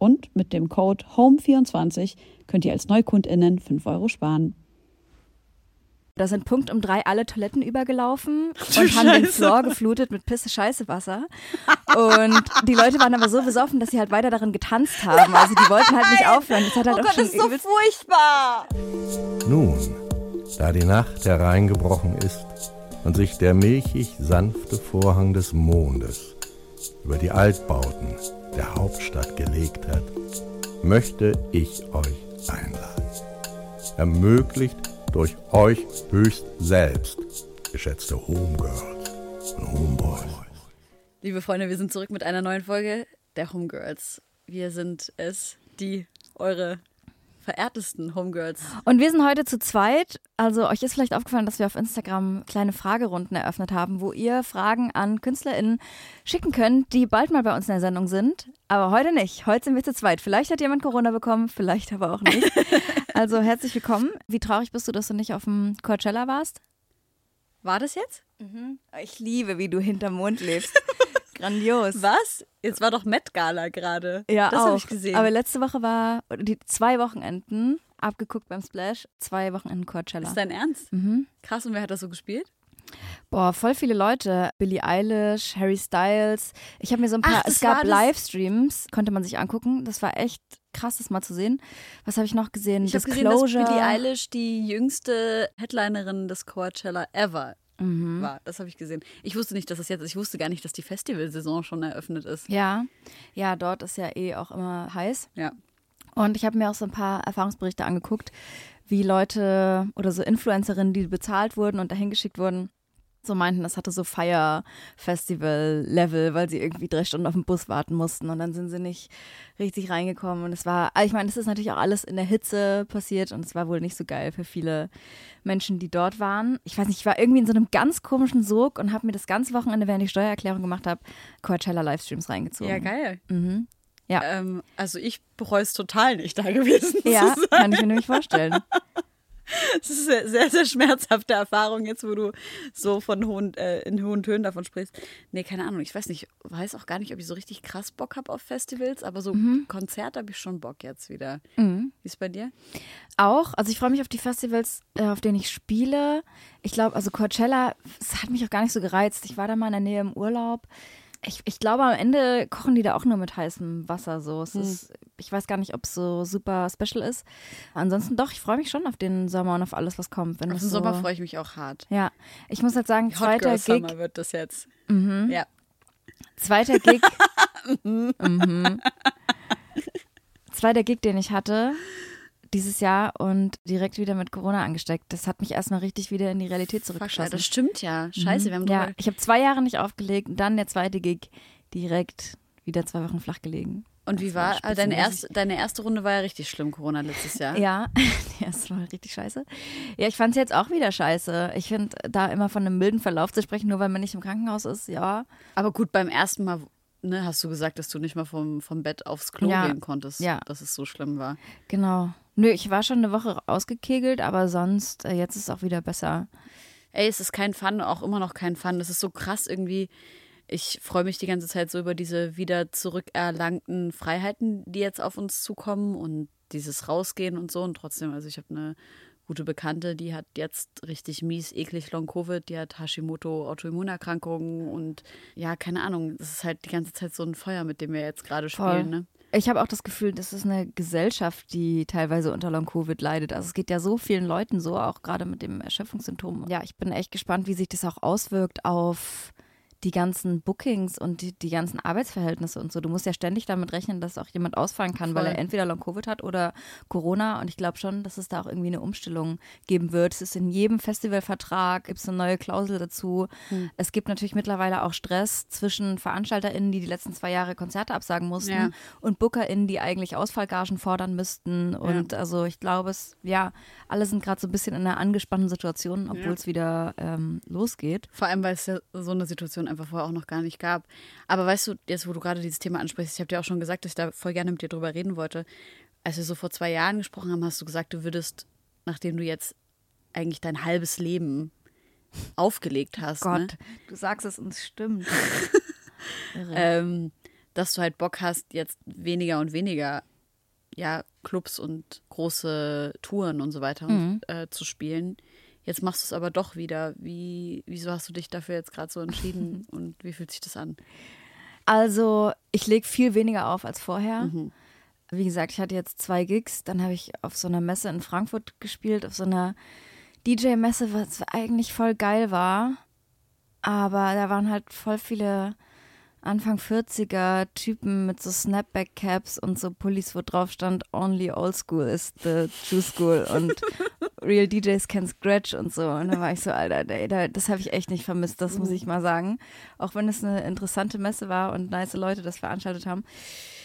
Und mit dem Code HOME24 könnt ihr als NeukundInnen 5 Euro sparen. Da sind Punkt um drei alle Toiletten übergelaufen und haben den Floor geflutet mit Pisse-Scheiße-Wasser. Und die Leute waren aber so besoffen, dass sie halt weiter darin getanzt haben. Also die wollten halt nicht aufhören. Das hat halt oh auch Gott, schon das ist so furchtbar. Nun, da die Nacht hereingebrochen ist und sich der milchig sanfte Vorhang des Mondes über die Altbauten der Hauptstadt gelegt hat, möchte ich euch einladen. Ermöglicht durch euch höchst selbst, geschätzte Homegirls und Homeboys. Liebe Freunde, wir sind zurück mit einer neuen Folge der Homegirls. Wir sind es, die eure verehrtesten Homegirls. Und wir sind heute zu zweit. Also euch ist vielleicht aufgefallen, dass wir auf Instagram kleine Fragerunden eröffnet haben, wo ihr Fragen an KünstlerInnen schicken könnt, die bald mal bei uns in der Sendung sind. Aber heute nicht. Heute sind wir zu zweit. Vielleicht hat jemand Corona bekommen, vielleicht aber auch nicht. Also herzlich willkommen. Wie traurig bist du, dass du nicht auf dem Coachella warst? War das jetzt? Ich liebe, wie du hinterm Mond lebst. Grandios. Was? Jetzt war doch Met Gala gerade. Ja, das habe ich gesehen. Aber letzte Woche war, oder die zwei Wochenenden, abgeguckt beim Splash, zwei Wochenenden Coachella. ist dein Ernst? Mhm. Krass, und wer hat das so gespielt? Boah, voll viele Leute. Billie Eilish, Harry Styles. Ich habe mir so ein paar, Ach, es gab Livestreams, konnte man sich angucken. Das war echt krass, das mal zu sehen. Was habe ich noch gesehen? Ich habe gesehen, dass Disclosure. Billie Eilish die jüngste Headlinerin des Coachella ever Mhm. war. Das habe ich gesehen. Ich wusste nicht, dass das jetzt ist. Ich wusste gar nicht, dass die Festivalsaison schon eröffnet ist. Ja, ja, dort ist ja eh auch immer heiß. Ja. Und ich habe mir auch so ein paar Erfahrungsberichte angeguckt, wie Leute oder so Influencerinnen, die bezahlt wurden und dahin geschickt wurden, so meinten, das hatte so Fire-Festival-Level, weil sie irgendwie drei Stunden auf den Bus warten mussten und dann sind sie nicht richtig reingekommen. Und es war, also ich meine, es ist natürlich auch alles in der Hitze passiert und es war wohl nicht so geil für viele Menschen, die dort waren. Ich weiß nicht, ich war irgendwie in so einem ganz komischen Sog und habe mir das ganze Wochenende, während ich Steuererklärung gemacht habe, Coachella-Livestreams reingezogen. Ja, geil. Mhm. Ja. Ähm, also ich bereue es total nicht, da gewesen Ja, zu sein. kann ich mir nämlich vorstellen. Das ist eine sehr, sehr schmerzhafte Erfahrung jetzt, wo du so von hohen, äh, in hohen Tönen davon sprichst. Nee, keine Ahnung, ich weiß nicht, weiß auch gar nicht, ob ich so richtig krass Bock habe auf Festivals, aber so Konzert habe ich schon Bock jetzt wieder. Mhm. Wie ist bei dir? Auch, also ich freue mich auf die Festivals, äh, auf denen ich spiele. Ich glaube, also Coachella, es hat mich auch gar nicht so gereizt. Ich war da mal in der Nähe im Urlaub. Ich, ich glaube, am Ende kochen die da auch nur mit heißem Wasser. So. Es ist, ich weiß gar nicht, ob es so super special ist. Ansonsten doch, ich freue mich schon auf den Sommer und auf alles, was kommt. Wenn Auf den so, Sommer freue ich mich auch hart. Ja, ich muss halt sagen, Hot zweiter Girl Gig, Summer wird das jetzt. Ja. zweiter Gig, mhm. zweiter Gig, den ich hatte dieses Jahr und direkt wieder mit Corona angesteckt. Das hat mich erstmal richtig wieder in die Realität zurückgeschossen. das stimmt ja. Scheiße, wir haben ja, ich habe zwei Jahre nicht aufgelegt und dann der zweite Gig direkt wieder zwei Wochen flach gelegen. Und wie Das war, war äh, deine, erste, deine erste Runde war ja richtig schlimm, Corona letztes Jahr. Ja, ja, es war richtig scheiße. Ja, ich fand es jetzt auch wieder scheiße. Ich finde, da immer von einem milden Verlauf zu sprechen, nur weil man nicht im Krankenhaus ist, ja. Aber gut, beim ersten Mal ne, hast du gesagt, dass du nicht mal vom, vom Bett aufs Klo Ja. gehen konntest, Ja. dass es so schlimm war. Genau. Nö, ich war schon eine Woche ausgekegelt, aber sonst, äh, jetzt ist es auch wieder besser. Ey, es ist kein Fun, auch immer noch kein Fun. Das ist so krass irgendwie. Ich freue mich die ganze Zeit so über diese wieder zurückerlangten Freiheiten, die jetzt auf uns zukommen und dieses Rausgehen und so. Und trotzdem, also ich habe eine gute Bekannte, die hat jetzt richtig mies, eklig Long-Covid, die hat Hashimoto, Autoimmunerkrankungen und ja, keine Ahnung. Es ist halt die ganze Zeit so ein Feuer, mit dem wir jetzt gerade spielen, ne? Ich habe auch das Gefühl, das ist eine Gesellschaft, die teilweise unter Long-Covid leidet. Also es geht ja so vielen Leuten so, auch gerade mit dem Erschöpfungssymptom. Ja, ich bin echt gespannt, wie sich das auch auswirkt auf die ganzen Bookings und die, die ganzen Arbeitsverhältnisse und so. Du musst ja ständig damit rechnen, dass auch jemand ausfallen kann, Voll. weil er entweder Long-Covid hat oder Corona. Und ich glaube schon, dass es da auch irgendwie eine Umstellung geben wird. Es ist in jedem Festivalvertrag, gibt es eine neue Klausel dazu. Hm. Es gibt natürlich mittlerweile auch Stress zwischen VeranstalterInnen, die die letzten zwei Jahre Konzerte absagen mussten Ja. und BookerInnen, die eigentlich Ausfallgagen fordern müssten. Und also ich glaube, es, ja, alle sind gerade so ein bisschen in einer angespannten Situation, obwohl Ja. es wieder ähm, losgeht. Vor allem, weil es ja so eine Situation einfach vorher auch noch gar nicht gab. Aber weißt du, jetzt wo du gerade dieses Thema ansprichst, ich habe dir auch schon gesagt, dass ich da voll gerne mit dir drüber reden wollte. Als wir so vor zwei Jahren gesprochen haben, hast du gesagt, du würdest, nachdem du jetzt eigentlich dein halbes Leben aufgelegt hast, ne? Gott, du sagst es und es stimmt. Ähm, dass du halt Bock hast, jetzt weniger und weniger ja, Clubs und große Touren und so weiter Mhm. äh, zu spielen. Jetzt machst du es aber doch wieder. Wie, wieso hast du dich dafür jetzt gerade so entschieden und wie fühlt sich das an? Also, ich lege viel weniger auf als vorher. Mhm. Wie gesagt, ich hatte jetzt zwei Gigs. Dann habe ich auf so einer Messe in Frankfurt gespielt, auf so einer DJ-Messe, was eigentlich voll geil war. Aber da waren halt voll viele Anfang 40er Typen mit so Snapback-Caps und so Pullis, wo drauf stand, Only Old School is the True School und Real DJs can scratch und so. Und da war ich so, Alter, ey, da, das habe ich echt nicht vermisst, das muss ich mal sagen. Auch wenn es eine interessante Messe war und nice Leute das veranstaltet haben.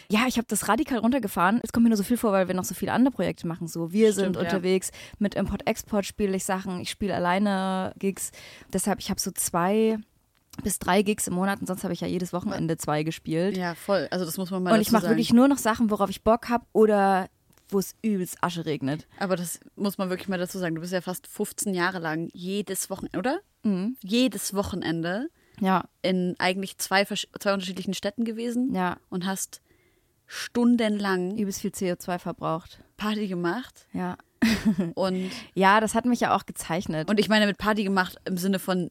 Ja, ich habe das radikal runtergefahren. Es kommt mir nur so viel vor, weil wir noch so viele andere Projekte machen. So, wir Stimmt, sind ja. unterwegs. Mit Import-Export spiele ich Sachen. Ich spiele alleine Gigs. Deshalb, ich habe so zwei bis drei Gigs im Monat und sonst habe ich ja jedes Wochenende zwei gespielt. Ja, voll. Also das muss man mal und ich mache wirklich nur noch Sachen, worauf ich Bock habe oder wo es übelst Asche regnet. Aber das muss man wirklich mal dazu sagen. Du bist ja fast 15 Jahre lang jedes Wochenende, oder? Mhm. Jedes Wochenende Ja, in eigentlich zwei, zwei unterschiedlichen Städten gewesen ja. und hast stundenlang Übelst viel CO2 verbraucht. Party gemacht. Ja. Und, Ja, das hat mich ja auch gezeichnet. und ich meine mit Party gemacht im Sinne von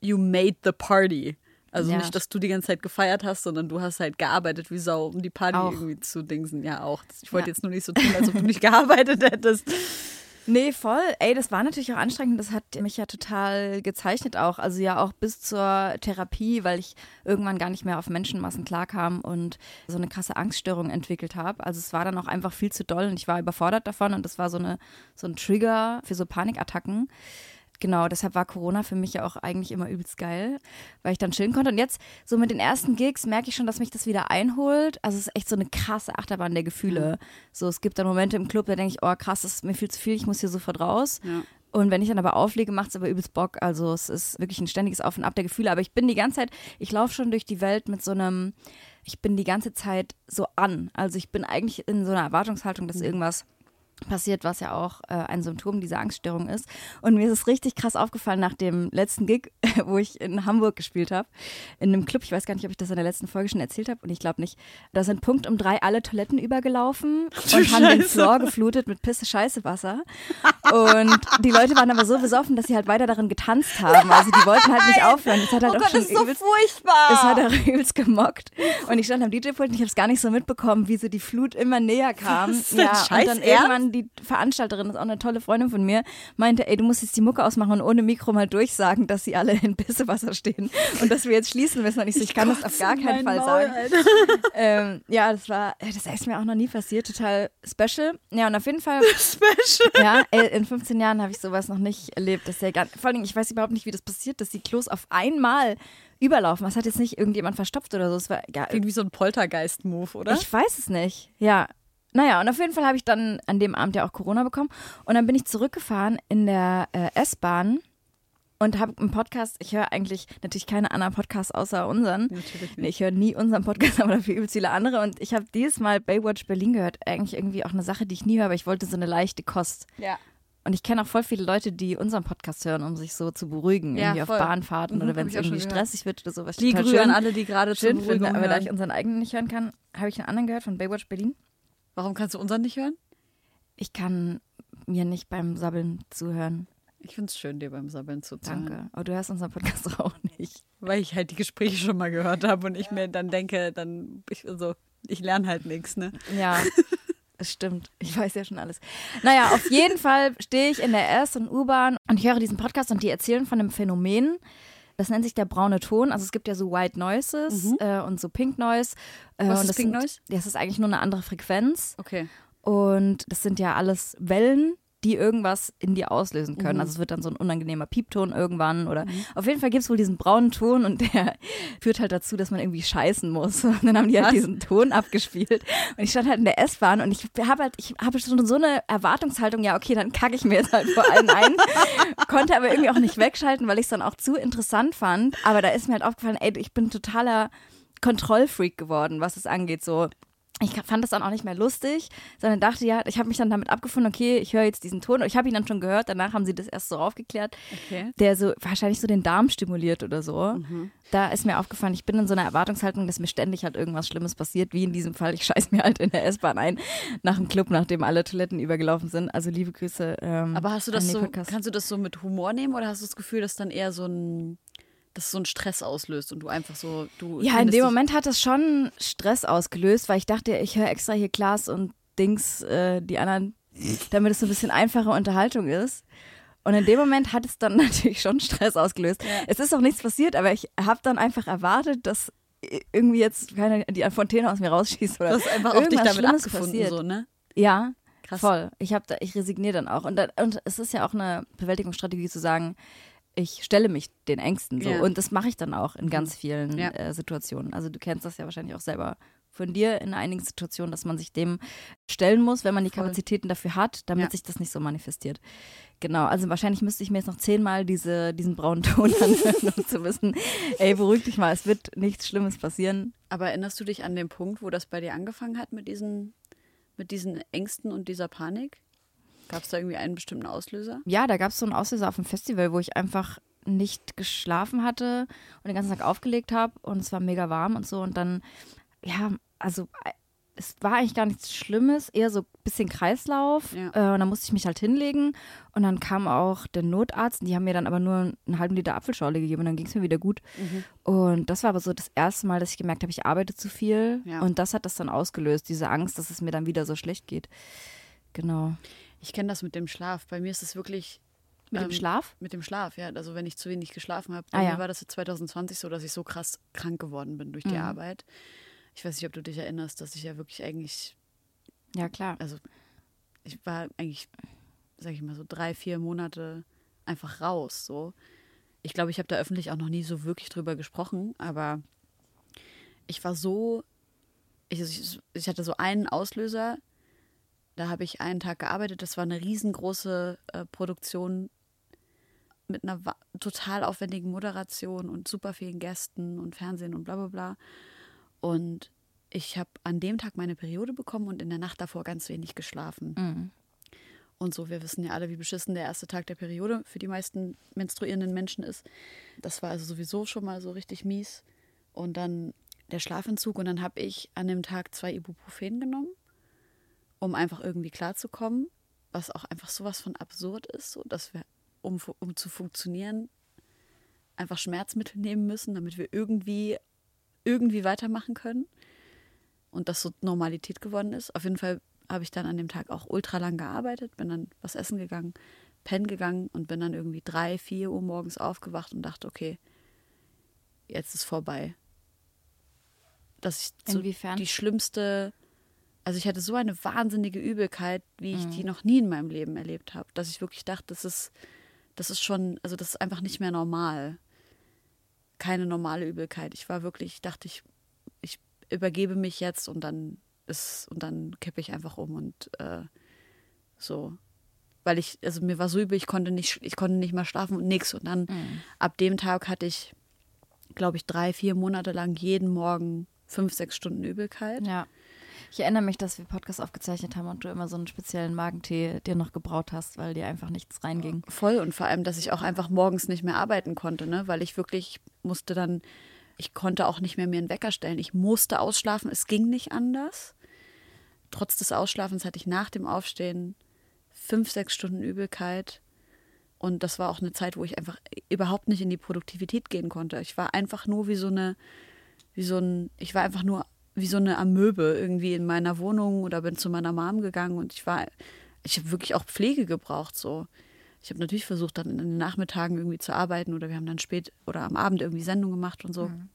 you made the party. Also Ja. nicht, dass du die ganze Zeit gefeiert hast, sondern du hast halt gearbeitet wie Sau, um die Party Auch. irgendwie zu dingsen. Ja, auch. Ich wollte Ja. jetzt nur nicht so tun, als ob du nicht gearbeitet hättest. Nee, voll. Ey, das war natürlich auch anstrengend. Das hat mich ja total gezeichnet auch. Also ja auch bis zur Therapie, weil ich irgendwann gar nicht mehr auf Menschenmassen klarkam und so eine krasse Angststörung entwickelt habe. Also es war dann auch einfach viel zu doll und ich war überfordert davon und das war so, eine, so ein Trigger für so Panikattacken. Genau, deshalb war Corona für mich ja auch eigentlich immer übelst geil, weil ich dann chillen konnte. Und jetzt, so mit den ersten Gigs, merke ich schon, dass mich das wieder einholt. Also es ist echt so eine krasse Achterbahn der Gefühle. So, es gibt dann Momente im Club, da denke ich, oh krass, das ist mir viel zu viel, ich muss hier sofort raus. Ja. Und wenn ich dann aber auflege, macht es aber übelst Bock. Also es ist wirklich ein ständiges Auf und Ab der Gefühle. Aber ich bin die ganze Zeit, ich laufe schon durch die Welt mit so einem, ich bin die ganze Zeit so an. Also ich bin eigentlich in so einer Erwartungshaltung, dass irgendwas passiert, was ja auch äh, ein Symptom dieser Angststörung ist. Und mir ist es richtig krass aufgefallen nach dem letzten Gig, wo ich in Hamburg gespielt habe, in einem Club. Ich weiß gar nicht, ob ich das in der letzten Folge schon erzählt habe und ich glaube nicht. Da sind Punkt um drei alle Toiletten übergelaufen und haben den. Floor geflutet mit Pisse Scheiße Wasser. Und die Leute waren aber so besoffen, dass sie halt weiter darin getanzt haben. Also die wollten halt nicht aufhören. Das hat halt auch schon übelst furchtbar. es hat auch übelst gemockt. Und ich stand am DJ-Pult und ich habe es gar nicht so mitbekommen, wie so die Flut immer näher kam. Ist ja, Scheiß und dann Ernst? irgendwann die Veranstalterin, ist auch eine tolle Freundin von mir, meinte, ey, du musst jetzt die Mucke ausmachen und ohne Mikro mal durchsagen, dass sie alle in Bissewasser stehen und dass wir jetzt schließen müssen. Und ich so, ich kann das auf gar keinen Fall sagen. Ähm, ja, das war, das ist mir auch noch nie passiert, total special. Ja, und auf jeden Fall Special. ja, ey, in 15 Jahren habe ich sowas noch nicht erlebt. Das ist ja gar, vor allen Dingen, ich weiß überhaupt nicht, wie das passiert, dass die Klos auf einmal überlaufen. Das hat jetzt nicht irgendjemand verstopft oder so. Es war, ja, Klingt wie so ein Poltergeist-Move, oder? ich weiß es nicht. Ja. Naja, und auf jeden Fall habe ich dann an dem Abend ja auch Corona bekommen. Und dann bin ich zurückgefahren in der äh, S-Bahn und habe einen Podcast. Ich höre eigentlich natürlich keine anderen Podcasts außer unseren. Natürlich Nee, ich höre nie unseren Podcast, aber dafür übelst viele andere. Und ich habe dieses Mal Baywatch Berlin gehört. Eigentlich irgendwie auch eine Sache, die ich nie höre, aber ich wollte so eine leichte Kost. Ja. Und ich kenne auch voll viele Leute, die unseren Podcast hören, um sich so zu beruhigen. Ja, irgendwie voll. auf Bahnfahrten Mhm, oder wenn es irgendwie stressig wird oder so. Was ich Die schön, alle, die gerade schön finde. Beruhigung Aber da ich unseren eigenen nicht hören kann, habe ich einen anderen gehört von Baywatch Berlin. Warum kannst du unseren nicht hören? Ich kann mir nicht beim Sabbeln zuhören. Ich finde es schön, dir beim Sabbeln zuzuhören. Danke. Aber du hörst unseren Podcast auch nicht. Weil ich halt die Gespräche schon mal gehört habe und ich mir dann denke, dann ich so, Ich lerne halt nichts, ne? Ja. Das stimmt. Ich weiß ja schon alles. Naja, auf jeden Fall stehe ich in der S- und U-Bahn und ich höre diesen Podcast und die erzählen von einem Phänomen. Das nennt sich der braune Ton. Also es gibt ja so White Noises Mhm. äh, und so Pink Noise. Äh, Was und ist das Pink sind, Noise? Das ist eigentlich nur eine andere Frequenz. Okay. Und das sind ja alles Wellen, die irgendwas in dir auslösen können. Mhm. Also es wird dann so ein unangenehmer Piepton irgendwann oder auf jeden Fall gibt es wohl diesen braunen Ton und der führt halt dazu, dass man irgendwie scheißen muss. Und dann haben die halt Was? diesen Ton abgespielt. Und ich stand halt in der S-Bahn und ich habe halt, ich habe schon so eine Erwartungshaltung, ja, okay, dann kacke ich mir jetzt halt vor allen ein. Konnte aber irgendwie auch nicht wegschalten, weil ich es dann auch zu interessant fand. Aber da ist mir halt aufgefallen, ey, ich bin totaler Kontrollfreak geworden, was es angeht. So, ich fand das dann auch nicht mehr lustig, sondern dachte, ja, ich habe mich dann damit abgefunden, okay, ich höre jetzt diesen Ton. Und ich habe ihn dann schon gehört, danach haben sie das erst so aufgeklärt, Okay. der so wahrscheinlich so den Darm stimuliert oder so. Da ist mir aufgefallen, ich bin in so einer Erwartungshaltung, dass mir ständig halt irgendwas Schlimmes passiert, wie in diesem Fall, ich scheiß mir halt in der S-Bahn ein, nach dem Club, nachdem alle Toiletten übergelaufen sind. Also liebe Grüße. Ähm, Aber hast du das so, kannst du das so mit Humor nehmen oder hast du das Gefühl, dass dann eher so ein, dass es so einen Stress auslöst und du einfach so, du Ja, in dem Moment hat es schon Stress ausgelöst, weil ich dachte, ich höre extra hier Klaas und Dings, äh, die anderen, damit es so ein bisschen einfache Unterhaltung ist. Und in dem Moment hat es dann natürlich schon Stress ausgelöst. Es ist auch nichts passiert, aber ich habe dann einfach erwartet, dass irgendwie jetzt keine, die Fontäne aus mir rausschießt oder Du hast einfach auf dich damit Schlimmes abgefunden, passiert. so, ne? Ja, Krass. voll. Ich habe da, ich resigniere dann auch. Und, dann, und es ist ja auch eine Bewältigungsstrategie zu sagen, ich stelle mich den Ängsten so. Ja. Und das mache ich dann auch in ganz vielen Ja. äh, Situationen. Also du kennst das ja wahrscheinlich auch selber von dir in einigen Situationen, dass man sich dem stellen muss, wenn man die Voll. Kapazitäten dafür hat, damit Ja. sich das nicht so manifestiert. Genau, also wahrscheinlich müsste ich mir jetzt noch zehnmal diese, diesen braunen Ton anhören, um zu wissen, ey, beruhig dich mal, es wird nichts Schlimmes passieren. Aber erinnerst du dich an den Punkt, wo das bei dir angefangen hat mit diesen, mit diesen Ängsten und dieser Panik? Gab es da irgendwie einen bestimmten Auslöser? Ja, da gab es so einen Auslöser auf dem Festival, wo ich einfach nicht geschlafen hatte und den ganzen Tag aufgelegt habe und es war mega warm und so und dann, ja, also äh, es war eigentlich gar nichts Schlimmes, eher so ein bisschen Kreislauf Ja. äh, und dann musste ich mich halt hinlegen und dann kam auch der Notarzt und die haben mir dann aber nur einen halben Liter Apfelschorle gegeben und dann ging es mir wieder gut und das war aber so das erste Mal, dass ich gemerkt habe, ich arbeite zu viel Ja. und das hat das dann ausgelöst, diese Angst, dass es mir dann wieder so schlecht geht. Genau. Ich kenne das mit dem Schlaf. Bei mir ist es wirklich Mit dem Ähm, Schlaf? mit dem Schlaf, ja. Also wenn ich zu wenig geschlafen habe. Bei Ah, mir ja. war das jetzt 2020 so, dass ich so krass krank geworden bin durch die Mhm. Arbeit. Ich weiß nicht, ob du dich erinnerst, dass ich ja wirklich eigentlich, Ja, klar. also ich war eigentlich, sag ich mal so drei, vier Monate einfach raus. So, ich glaube, ich habe da öffentlich auch noch nie so wirklich drüber gesprochen, aber ich war so, ich, ich, ich hatte so einen Auslöser. Da habe ich einen Tag gearbeitet. Das war eine riesengroße äh, Produktion mit einer total aufwendigen Moderation und super vielen Gästen und Fernsehen und bla bla bla. Und ich habe an dem Tag meine Periode bekommen und in der Nacht davor ganz wenig geschlafen. Mhm. Und so, wir wissen ja alle, wie beschissen der erste Tag der Periode für die meisten menstruierenden Menschen ist. Das war also sowieso schon mal so richtig mies. Und dann der Schlafentzug und dann habe ich an dem Tag zwei Ibuprofen genommen, um einfach irgendwie klarzukommen, was auch einfach sowas von absurd ist, so dass wir, um, um zu funktionieren, einfach Schmerzmittel nehmen müssen, damit wir irgendwie, irgendwie weitermachen können. Und das so Normalität geworden ist. Auf jeden Fall habe ich dann an dem Tag auch ultra lang gearbeitet, bin dann was essen gegangen, pennen gegangen und bin dann irgendwie drei, vier Uhr morgens aufgewacht und dachte, okay, jetzt ist vorbei. Dass ich so die schlimmste, also ich hatte so eine wahnsinnige Übelkeit, wie ich Mhm. die noch nie in meinem Leben erlebt habe, dass ich wirklich dachte, das ist, das ist schon, also das ist einfach nicht mehr normal. Keine normale Übelkeit. Ich war wirklich, ich dachte, ich, ich übergebe mich jetzt und dann ist, und dann kippe ich einfach um und äh, so. Weil ich, also mir war so übel, ich konnte nicht, ich konnte nicht mehr schlafen und nix. Und dann Mhm. ab dem Tag hatte ich, glaube ich, drei, vier Monate lang jeden Morgen fünf, sechs Stunden Übelkeit. Ja. Ich erinnere mich, dass wir Podcast aufgezeichnet haben und du immer so einen speziellen Magentee dir noch gebraut hast, weil dir einfach nichts reinging. Voll und vor allem, dass ich auch einfach morgens nicht mehr arbeiten konnte, ne? weil ich wirklich musste dann, ich konnte auch nicht mehr mir einen Wecker stellen. Ich musste ausschlafen, es ging nicht anders. Trotz des Ausschlafens hatte ich nach dem Aufstehen fünf, sechs Stunden Übelkeit. Und das war auch eine Zeit, wo ich einfach überhaupt nicht in die Produktivität gehen konnte. Ich war einfach nur wie so eine, wie so ein, ich war einfach nur wie so eine Amöbe irgendwie in meiner Wohnung oder bin zu meiner Mom gegangen und ich war, ich habe wirklich auch Pflege gebraucht so. Ich habe natürlich versucht, dann in den Nachmittagen irgendwie zu arbeiten oder wir haben dann spät oder am Abend irgendwie Sendung gemacht und so. Mhm.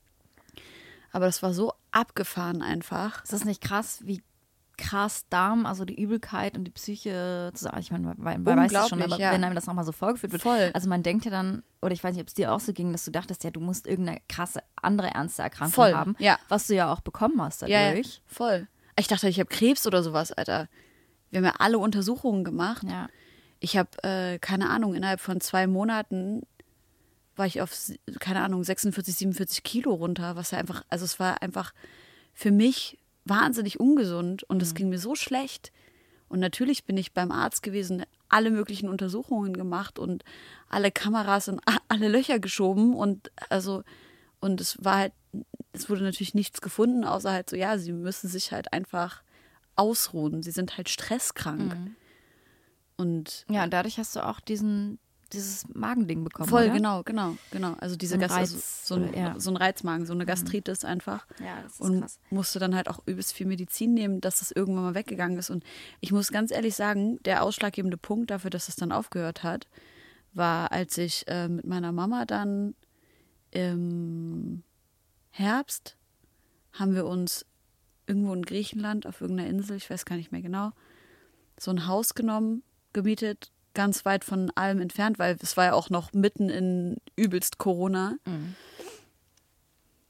Aber das war so abgefahren einfach. Ist das nicht krass, wie krass Darm, also die Übelkeit und die Psyche zusammen. Ich meine, man, man weiß es schon, aber ja. wenn einem das nochmal so vorgeführt wird. Voll. Also man denkt ja dann, oder ich weiß nicht, ob es dir auch so ging, dass du dachtest, ja, du musst irgendeine krasse andere ernste Erkrankung Voll, haben. ja. Was du ja auch bekommen hast dadurch. Ja, ja, voll. Ich dachte, ich habe Krebs oder sowas, Alter. Wir haben ja alle Untersuchungen gemacht. Ja. Ich habe, äh, keine Ahnung, innerhalb von zwei Monaten war ich auf, keine Ahnung, 46, 47 Kilo runter, was ja einfach, also es war einfach für mich wahnsinnig ungesund und es ging mir so schlecht. Und natürlich bin ich beim Arzt gewesen, alle möglichen Untersuchungen gemacht und alle Kameras in a- alle Löcher geschoben und also und es war halt, es wurde natürlich nichts gefunden, außer halt so, ja, sie müssen sich halt einfach ausruhen. Sie sind halt stresskrank. Und Ja, und dadurch hast du auch diesen, dieses Magending bekommen. voll, oder? genau, genau, genau. Also diese So ein Gas- also Reiz, so, ein, oder- ja. so ein Reizmagen, so eine Gastritis einfach. Ja, das ist und krass. musste dann halt auch übelst viel Medizin nehmen, dass das irgendwann mal weggegangen ist. Und ich muss ganz ehrlich sagen, der ausschlaggebende Punkt dafür, dass es dann aufgehört hat, war, als ich äh, mit meiner Mama dann im Herbst haben wir uns irgendwo in Griechenland auf irgendeiner Insel, ich weiß gar nicht mehr genau, so ein Haus genommen, gemietet, ganz weit von allem entfernt, weil es war ja auch noch mitten in übelst Corona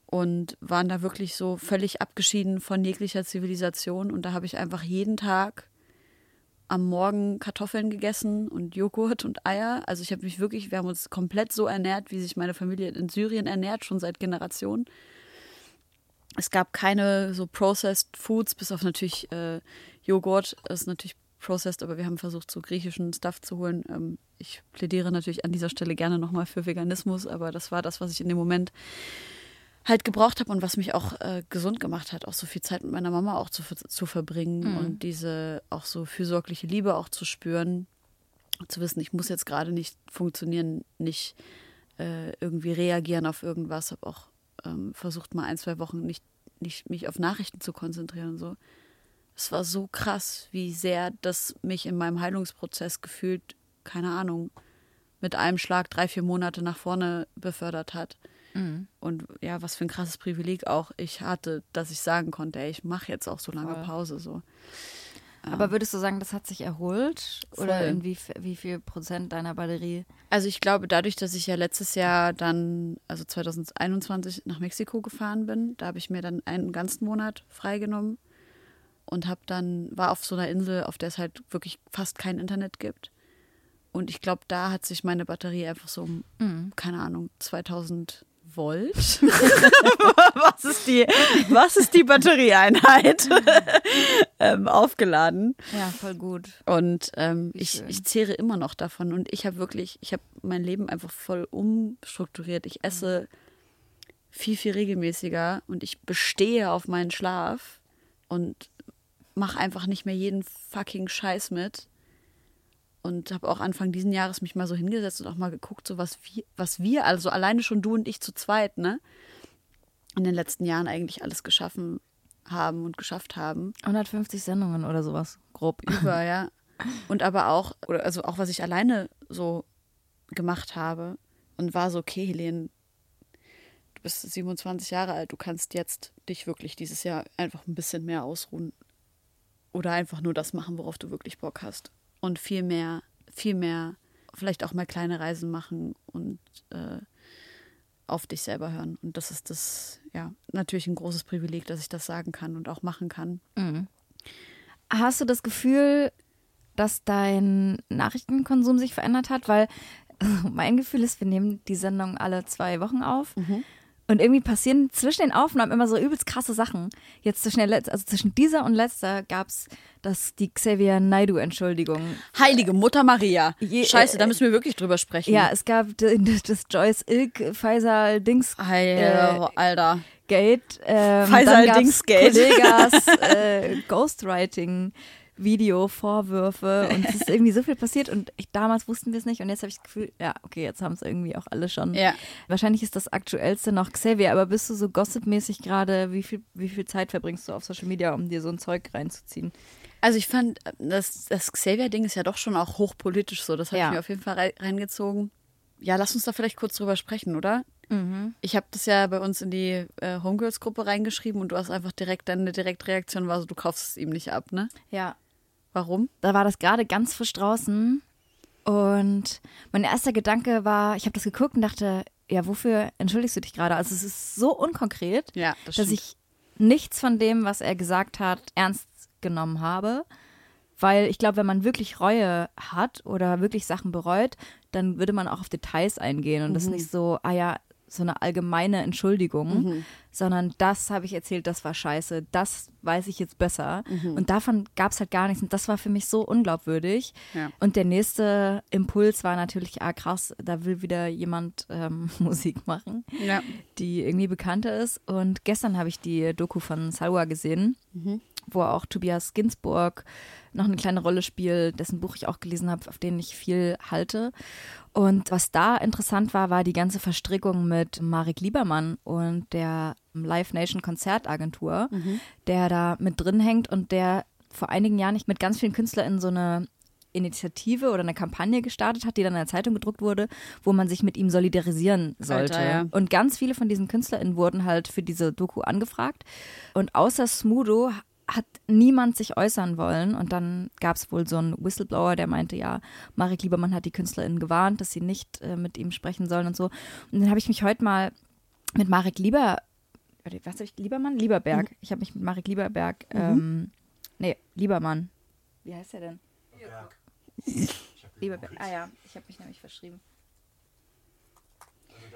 und waren da wirklich so völlig abgeschieden von jeglicher Zivilisation. Und da habe ich einfach jeden Tag am Morgen Kartoffeln gegessen und Joghurt und Eier. Also ich habe mich wirklich, wir haben uns komplett so ernährt, wie sich meine Familie in Syrien ernährt, schon seit Generationen. Es gab keine so processed Foods, bis auf natürlich äh, Joghurt ist natürlich processed, aber wir haben versucht, so griechischen Stuff zu holen. Ähm, ich plädiere natürlich an dieser Stelle gerne nochmal für Veganismus, aber das war das, was ich in dem Moment halt gebraucht habe und was mich auch äh, gesund gemacht hat, auch so viel Zeit mit meiner Mama auch zu, zu verbringen und diese auch so fürsorgliche Liebe auch zu spüren, zu wissen, ich muss jetzt gerade nicht funktionieren, nicht äh, irgendwie reagieren auf irgendwas, habe auch ähm, versucht mal ein, zwei Wochen nicht, nicht mich auf Nachrichten zu konzentrieren und so. Es war so krass, wie sehr das mich in meinem Heilungsprozess gefühlt, keine Ahnung, mit einem Schlag drei, vier Monate nach vorne befördert hat. Und ja, was für ein krasses Privileg auch ich hatte, dass ich sagen konnte, ey, ich mache jetzt auch so lange Voll. Pause. So. Aber würdest du sagen, das hat sich erholt? Oder Voll. in wie, wie viel Prozent deiner Batterie? Also ich glaube, dadurch, dass ich ja letztes Jahr dann, also 2021 nach Mexiko gefahren bin, da habe ich mir dann einen ganzen Monat freigenommen und habe dann, war auf so einer Insel, auf der es halt wirklich fast kein Internet gibt. Und ich glaube, da hat sich meine Batterie einfach so um, keine Ahnung, 2000 Volt. was, ist die, was ist die Batterieeinheit? ähm, aufgeladen. Ja, voll gut. Und ähm, ich, ich zehre immer noch davon. Und ich habe wirklich, ich habe mein Leben einfach voll umstrukturiert. Ich esse viel, viel regelmäßiger und ich bestehe auf meinen Schlaf und mache einfach nicht mehr jeden fucking Scheiß mit. Und habe auch Anfang diesen Jahres mich mal so hingesetzt und auch mal geguckt, so was wir, was wir, also alleine schon du und ich zu zweit, ne, in den letzten Jahren eigentlich alles geschaffen haben und geschafft haben. 150 Sendungen oder sowas, grob. Über, ja. Und aber auch, oder also auch was ich alleine so gemacht habe und war so, okay, Helene, du bist 27 Jahre alt, du kannst jetzt dich wirklich dieses Jahr einfach ein bisschen mehr ausruhen. Oder einfach nur das machen, worauf du wirklich Bock hast. Und viel mehr, viel mehr, vielleicht auch mal kleine Reisen machen und äh, auf dich selber hören. Und das ist das, ja, natürlich ein großes Privileg, dass ich das sagen kann und auch machen kann. Hast du das Gefühl, dass dein Nachrichtenkonsum sich verändert hat? Weil also mein Gefühl ist, wir nehmen die Sendung alle zwei Wochen auf. Und irgendwie passieren zwischen den Aufnahmen immer so übelst krasse Sachen. Jetzt zwischen, der Letz also zwischen dieser und letzter gab es die Xavier Naidu-Entschuldigung. Heilige Mutter Maria. Je- Scheiße, da äh, müssen wir wirklich drüber sprechen. Ja, es gab das Joyce Ilk Faisal Dings Alter, Alter. Gate. Ähm, Faisal gab's Dings Gate. Kollegas äh, Ghostwriting Video-Vorwürfe und es ist irgendwie so viel passiert und ich, damals wussten wir es nicht und jetzt habe ich das Gefühl, ja, okay, jetzt haben es irgendwie auch alle schon. Ja. Wahrscheinlich ist das aktuellste noch Xavier, aber bist du so gossipmäßig gerade, wie viel, wie viel Zeit verbringst du auf Social Media, um dir so ein Zeug reinzuziehen? Also ich fand, das, das Xavier-Ding ist ja doch schon auch hochpolitisch so. Das habe Ja. ich mir auf jeden Fall rei- reingezogen. Ja, lass uns da vielleicht kurz drüber sprechen, oder? Mhm. Ich habe das ja bei uns in die äh, Homegirls-Gruppe reingeschrieben und du hast einfach direkt, deine Direktreaktion war so, du kaufst es ihm nicht ab, ne? Ja, Warum? da war das gerade ganz frisch draußen und mein erster Gedanke war, ich habe das geguckt und dachte, ja, wofür entschuldigst du dich gerade? Also es ist so unkonkret, Ja, das dass ich nichts von dem, was er gesagt hat, ernst genommen habe. Weil ich glaube, wenn man wirklich Reue hat oder wirklich Sachen bereut, dann würde man auch auf Details eingehen und das nicht so, ah ja, so eine allgemeine Entschuldigung, sondern das habe ich erzählt, das war scheiße, das weiß ich jetzt besser. Und davon gab es halt gar nichts. Und das war für mich so unglaubwürdig. Ja. Und der nächste Impuls war natürlich, ah krass, da will wieder jemand ähm, Musik machen Ja. die irgendwie bekannter ist. Und gestern habe ich die Doku von Salwa gesehen, wo auch Tobias Ginsburg noch eine kleine Rolle spielt, dessen Buch ich auch gelesen habe, auf den ich viel halte. Und was da interessant war, war die ganze Verstrickung mit Marek Liebermann und der Live Nation Konzertagentur, der da mit drin hängt und der vor einigen Jahren nicht mit ganz vielen KünstlerInnen so eine Initiative oder eine Kampagne gestartet hat, die dann in der Zeitung gedruckt wurde, wo man sich mit ihm solidarisieren sollte. Alter, ja. Und ganz viele von diesen KünstlerInnen wurden halt für diese Doku angefragt. Und außer Smudo hat niemand sich äußern wollen. Und dann gab es wohl so einen Whistleblower, der meinte, ja, Marek Liebermann hat die KünstlerInnen gewarnt, dass sie nicht äh, mit ihm sprechen sollen und so. Und dann habe ich mich heute mal mit Marek Lieber, warte, was habe ich, Liebermann? Lieberberg. Ich habe mich mit Marek Lieberberg, ähm, nee, Liebermann. Wie heißt er denn? Lieberberg. Ah ja, ich habe mich nämlich verschrieben.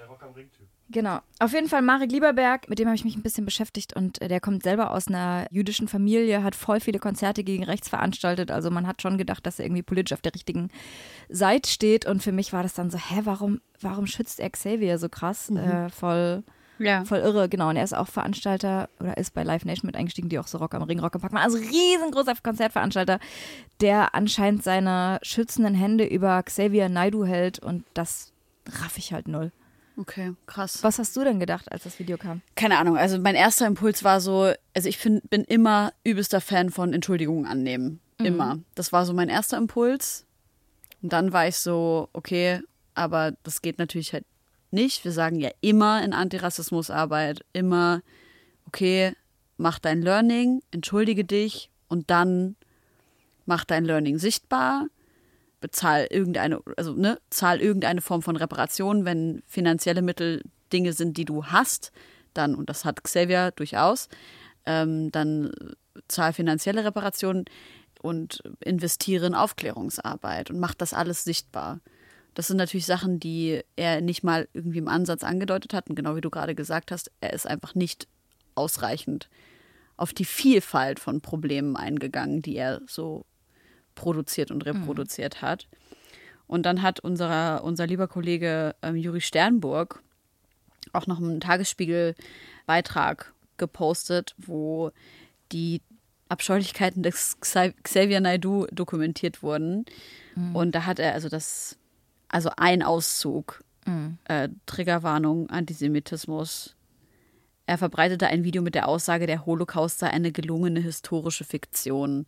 Der Rock am Ring-Typ. Genau. Auf jeden Fall Marek Lieberberg, mit dem habe ich mich ein bisschen beschäftigt und äh, der kommt selber aus einer jüdischen Familie, hat voll viele Konzerte gegen rechts veranstaltet. Also man hat schon gedacht, dass er irgendwie politisch auf der richtigen Seite steht. Und für mich war das dann so, hä, warum, warum schützt er Xavier so krass? Äh, voll, Ja. voll irre, genau. Und er ist auch Veranstalter oder ist bei Live Nation mit eingestiegen, die auch so Rock am Ring, Rock am Park machen. Also riesengroßer Konzertveranstalter, der anscheinend seine schützenden Hände über Xavier Naidu hält und das raff ich halt null. Okay, krass. Was hast du denn gedacht, als das Video kam? Keine Ahnung, also mein erster Impuls war so, also ich find, bin immer übelster Fan von Entschuldigungen annehmen. Immer. Das war so mein erster Impuls. Und dann war ich so, okay, aber das geht natürlich halt nicht. Wir sagen ja immer in Antirassismusarbeit, immer, okay, mach dein Learning, entschuldige dich und dann mach dein Learning sichtbar bezahl irgendeine, also ne, zahl irgendeine Form von Reparation, wenn finanzielle Mittel Dinge sind, die du hast, dann, und das hat Xavier durchaus, ähm, dann zahl finanzielle Reparationen und investiere in Aufklärungsarbeit und mach das alles sichtbar. Das sind natürlich Sachen, die er nicht mal irgendwie im Ansatz angedeutet hat. Und genau wie du gerade gesagt hast, er ist einfach nicht ausreichend auf die Vielfalt von Problemen eingegangen, die er so produziert und reproduziert hat. Und dann hat unser, unser lieber Kollege ähm, Juri Sternburg auch noch einen Tagesspiegel-Beitrag gepostet, wo die Abscheulichkeiten des Xa- Xavier Naidoo dokumentiert wurden. Und da hat er also das, also ein Auszug, äh, Triggerwarnung, Antisemitismus. Er verbreitete ein Video mit der Aussage, der Holocaust sei eine gelungene historische Fiktion.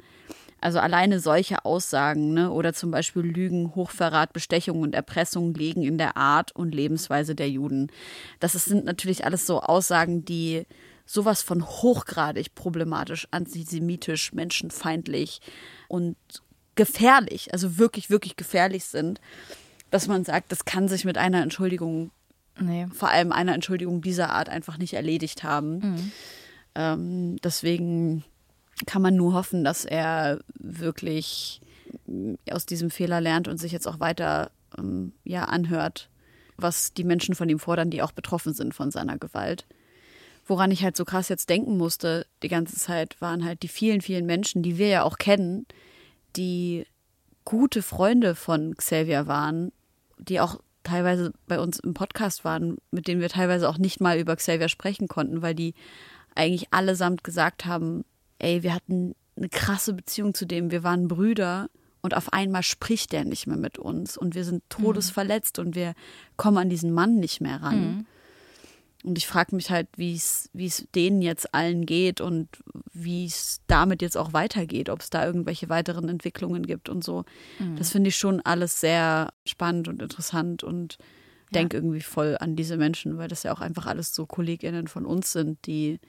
Also alleine solche Aussagen, ne, oder zum Beispiel Lügen, Hochverrat, Bestechung und Erpressung liegen in der Art und Lebensweise der Juden. Das sind natürlich alles so Aussagen, die sowas von hochgradig problematisch, antisemitisch, menschenfeindlich und gefährlich, also wirklich, wirklich gefährlich sind, dass man sagt, das kann sich mit einer Entschuldigung, Nee. vor allem einer Entschuldigung dieser Art, einfach nicht erledigt haben. Ähm, deswegen kann man nur hoffen, dass er wirklich mm, aus diesem Fehler lernt und sich jetzt auch weiter ähm, ja, anhört, was die Menschen von ihm fordern, die auch betroffen sind von seiner Gewalt. Woran ich halt so krass jetzt denken musste die ganze Zeit, waren halt die vielen, vielen Menschen, die wir ja auch kennen, die gute Freunde von Xavier waren, die auch teilweise bei uns im Podcast waren, mit denen wir teilweise auch nicht mal über Xavier sprechen konnten, weil die eigentlich allesamt gesagt haben, ey, wir hatten eine krasse Beziehung zu dem. Wir waren Brüder und auf einmal spricht der nicht mehr mit uns und wir sind todesverletzt und wir kommen an diesen Mann nicht mehr ran. Mhm. Und ich frage mich halt, wie es denen jetzt allen geht und wie es damit jetzt auch weitergeht, ob es da irgendwelche weiteren Entwicklungen gibt und so. Mhm. Das finde ich schon alles sehr spannend und interessant und denke irgendwie voll an diese Menschen, weil das ja auch einfach alles so KollegInnen von uns sind, die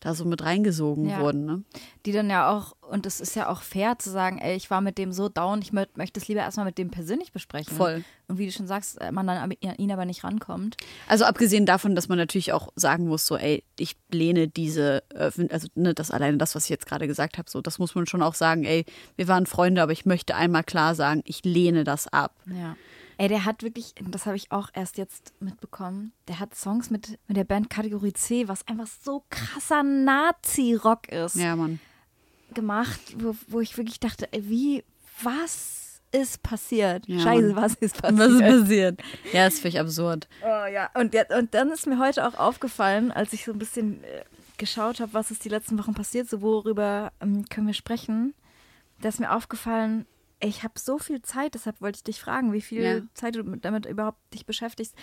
da so mit reingesogen Ja. wurden. Ne? Die dann ja auch, und es ist ja auch fair zu sagen, ey, ich war mit dem so down, ich mö möchte es lieber erstmal mit dem persönlich besprechen. Voll. Und wie du schon sagst, äh, man dann an ihn aber nicht rankommt. Also abgesehen davon, dass man natürlich auch sagen muss, so, ey, ich lehne diese, äh, also ne, das alleine das, was ich jetzt gerade gesagt habe, so, das muss man schon auch sagen, ey, wir waren Freunde, aber ich möchte einmal klar sagen, ich lehne das ab. Ja. Ey, der hat wirklich, das habe ich auch erst jetzt mitbekommen, der hat Songs mit, mit der Band Kategorie C, was einfach so krasser Nazi-Rock ist, Ja, Mann. gemacht, wo, wo ich wirklich dachte, ey, wie, was ist passiert? Ja, Scheiße, was ist passiert? Was ist passiert? Ja, ist völlig absurd. Oh ja, und, und dann ist mir heute auch aufgefallen, als ich so ein bisschen äh, geschaut habe, was ist die letzten Wochen passiert, so worüber ähm, können wir sprechen, da ist mir aufgefallen, ich habe so viel Zeit, deshalb wollte ich dich fragen, wie viel Ja. Zeit du mit- damit überhaupt dich beschäftigst.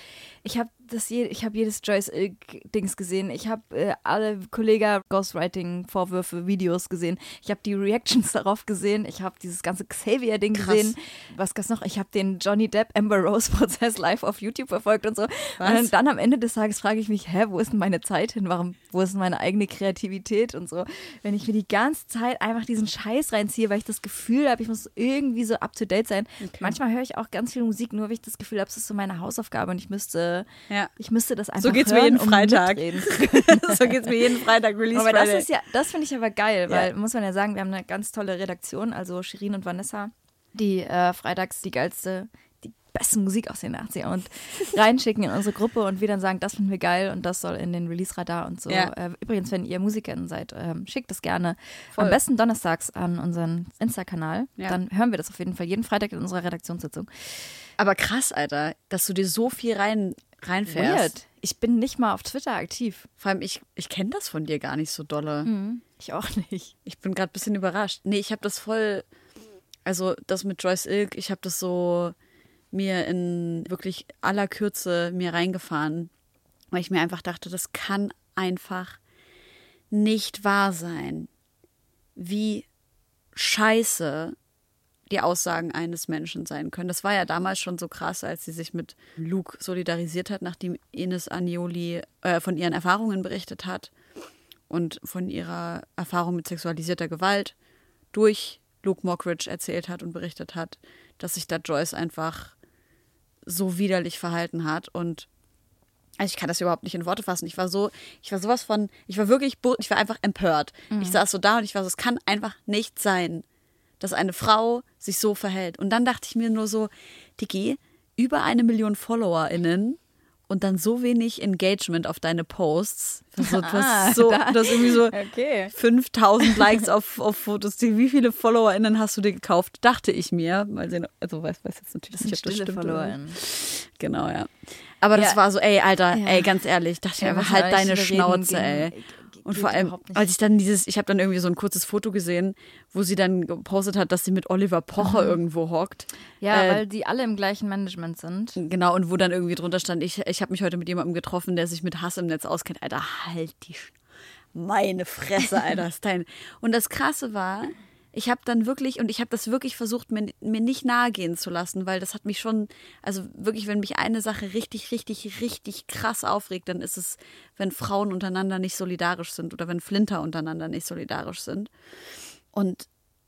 Ich habe das je, ich habe jedes Joyce Ilk Dings gesehen. Ich habe äh, alle Kollega Ghostwriting Vorwürfe Videos gesehen. Ich habe die Reactions darauf gesehen. Ich habe dieses ganze Xavier Ding Krass. gesehen. Was gab's noch? Ich habe den Johnny Depp Amber Rose Prozess live auf YouTube verfolgt und so. Was? Und dann am Ende des Tages frage ich mich, hä, wo ist denn meine Zeit hin? Warum, wo ist denn meine eigene Kreativität und so? Wenn ich mir die ganze Zeit einfach diesen Scheiß reinziehe, weil ich das Gefühl habe, ich muss irgendwie so up to date sein. Manchmal höre ich auch ganz viel Musik, nur weil ich das Gefühl habe, es ist so meine Hausaufgabe und ich müsste, Ja. ich müsste das einfach So geht's mir hören, jeden um Freitag. so geht's mir jeden Freitag Release Aber das Friday. ist ja, das finde ich aber geil, weil Ja. muss man ja sagen, wir haben eine ganz tolle Redaktion, also Shirin und Vanessa, die äh, freitags die geilste, beste Musik aus den 80ern und reinschicken in unsere Gruppe und wir dann sagen, das finden wir geil und das soll in den Release-Radar und so. Ja. Äh, übrigens, wenn ihr Musikerin seid, ähm, schickt das gerne Voll. am besten donnerstags an unseren Insta-Kanal. Ja. Dann hören wir das auf jeden Fall jeden Freitag in unserer Redaktionssitzung. Aber krass, Alter, dass du dir so viel rein, reinfährst. Weird. Ich bin nicht mal auf Twitter aktiv. Vor allem, ich, ich kenne das von dir gar nicht so dolle. Ich auch nicht. Ich bin gerade ein bisschen überrascht. Nee, ich habe das voll, also das mit Joyce Ilk, ich habe das so mir in wirklich aller Kürze mir reingefahren, weil ich mir einfach dachte, das kann einfach nicht wahr sein, wie scheiße die Aussagen eines Menschen sein können. Das war ja damals schon so krass, als sie sich mit Luke solidarisiert hat, nachdem Ines Agnoli äh, von ihren Erfahrungen berichtet hat und von ihrer Erfahrung mit sexualisierter Gewalt durch Luke Mockridge erzählt hat und berichtet hat, dass sich da Joyce einfach so widerlich verhalten hat und also ich kann das überhaupt nicht in Worte fassen. Ich war so, ich war sowas von, ich war wirklich, ich war einfach empört. Ich saß so da und ich war so, es kann einfach nicht sein, dass eine Frau sich so verhält. Und dann dachte ich mir nur so, Digi, über eine Million FollowerInnen und dann so wenig Engagement auf deine Posts. Also, du hast so, du hast irgendwie so Okay. 5000 Likes auf, auf Fotos. Wie viele FollowerInnen hast du dir gekauft? Dachte ich mir. Mal sehen, also weiß, weiß jetzt natürlich Das nicht, ob das stimmt. nicht. Genau, ja. Aber das Ja. war so, ey, Alter, Ja. ey, ganz ehrlich, dachte ich Ja, einfach, halt deine reden, Schnauze, ey. Und vor allem, als ich dann dieses, ich habe dann irgendwie so ein kurzes Foto gesehen, wo sie dann gepostet hat, dass sie mit Oliver Pocher irgendwo hockt. Ja, Äh, weil die alle im gleichen Management sind. Genau, und wo dann irgendwie drunter stand, ich, ich habe mich heute mit jemandem getroffen, der sich mit Hass im Netz auskennt. Alter, halt die Sch meine Fresse, Alter. Ist dein. Und das Krasse war, ich habe dann wirklich, und ich habe das wirklich versucht, mir, mir nicht nahe gehen zu lassen, weil das hat mich schon, also wirklich, wenn mich eine Sache richtig, richtig, richtig krass aufregt, dann ist es, wenn Frauen untereinander nicht solidarisch sind oder wenn Flinter untereinander nicht solidarisch sind. Und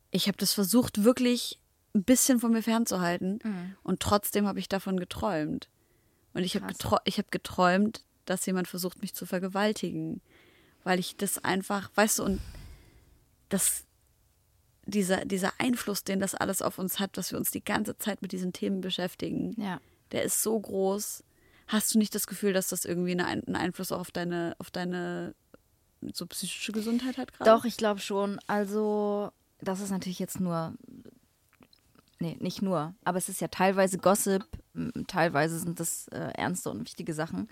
ich habe das versucht, wirklich ein bisschen von mir fernzuhalten. Und trotzdem habe ich davon geträumt. Und ich habe geträu ich hab geträumt, dass jemand versucht, mich zu vergewaltigen. Weil ich das einfach, weißt du, und das, dieser, dieser Einfluss, den das alles auf uns hat, dass wir uns die ganze Zeit mit diesen Themen beschäftigen, Ja. der ist so groß. Hast du nicht das Gefühl, dass das irgendwie eine, einen Einfluss auch auf deine, auf deine so psychische Gesundheit hat gerade? Doch, ich glaube schon. Also, das ist natürlich jetzt nur. Nee, nicht nur. Aber es ist ja teilweise Gossip, teilweise sind das äh, ernste und wichtige Sachen.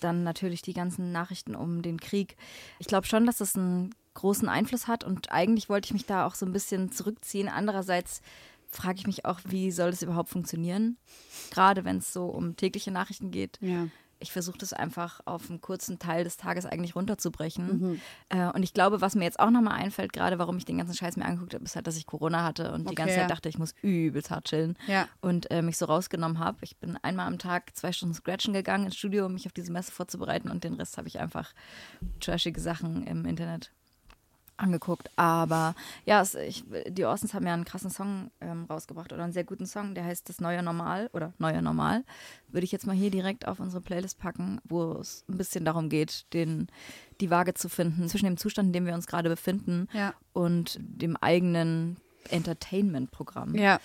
Dann natürlich die ganzen Nachrichten um den Krieg. Ich glaube schon, dass das einen großen Einfluss hat. Und eigentlich wollte ich mich da auch so ein bisschen zurückziehen. Andererseits frage ich mich auch, wie soll das überhaupt funktionieren? Gerade wenn es so um tägliche Nachrichten geht. Ja ich versuche das einfach auf einen kurzen Teil des Tages eigentlich runterzubrechen. Mhm. Äh, und ich glaube, was mir jetzt auch nochmal einfällt, gerade warum ich den ganzen Scheiß mir angeguckt habe, ist halt, dass ich Corona hatte und okay, die ganze Zeit dachte, ich muss übelst hart chillen. Ja. Und äh, mich so rausgenommen habe. Ich bin einmal am Tag zwei Stunden scratchen gegangen ins Studio, um mich auf diese Messe vorzubereiten und den Rest habe ich einfach trashige Sachen im Internet angeguckt. Aber ja, es, ich, die Orsons haben ja einen krassen Song ähm, rausgebracht oder einen sehr guten Song, der heißt Das Neue Normal oder Neue Normal. Würde ich jetzt mal hier direkt auf unsere Playlist packen, wo es ein bisschen darum geht, den, die Waage zu finden zwischen dem Zustand, in dem wir uns gerade befinden ja. und dem eigenen Entertainment-Programm. Ja.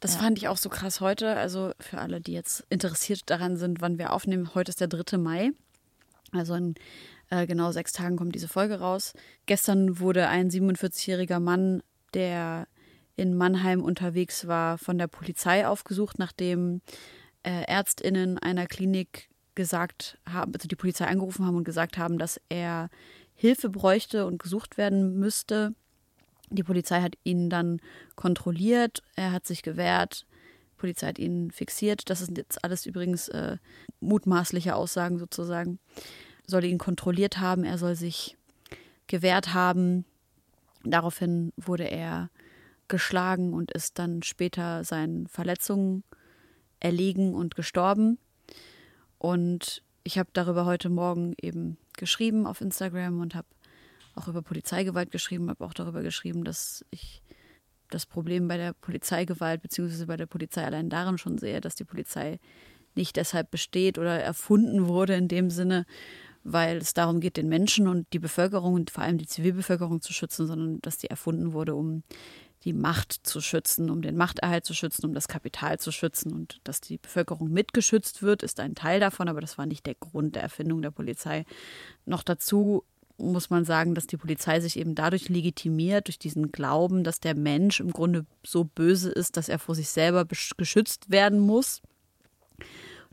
Das ja. fand ich auch so krass heute. Also für alle, die jetzt interessiert daran sind, wann wir aufnehmen, heute ist der 3. Mai. Also in äh, genau sechs Tagen kommt diese Folge raus. Gestern wurde ein 47-jähriger Mann, der in Mannheim unterwegs war, von der Polizei aufgesucht, nachdem äh, Ärztinnen einer Klinik gesagt haben, also die Polizei angerufen haben und gesagt haben, dass er Hilfe bräuchte und gesucht werden müsste. Die Polizei hat ihn dann kontrolliert, er hat sich gewehrt, die Polizei hat ihn fixiert. Das sind jetzt alles übrigens äh, mutmaßliche Aussagen sozusagen soll ihn kontrolliert haben, er soll sich gewehrt haben. Daraufhin wurde er geschlagen und ist dann später seinen Verletzungen erlegen und gestorben. Und ich habe darüber heute Morgen eben geschrieben auf Instagram und habe auch über Polizeigewalt geschrieben, habe auch darüber geschrieben, dass ich das Problem bei der Polizeigewalt bzw. bei der Polizei allein darin schon sehe, dass die Polizei nicht deshalb besteht oder erfunden wurde in dem Sinne, weil es darum geht, den Menschen und die Bevölkerung und vor allem die Zivilbevölkerung zu schützen, sondern dass die erfunden wurde, um die Macht zu schützen, um den Machterhalt zu schützen, um das Kapital zu schützen und dass die Bevölkerung mitgeschützt wird, ist ein Teil davon, aber das war nicht der Grund der Erfindung der Polizei. Noch dazu muss man sagen, dass die Polizei sich eben dadurch legitimiert, durch diesen Glauben, dass der Mensch im Grunde so böse ist, dass er vor sich selber geschützt werden muss.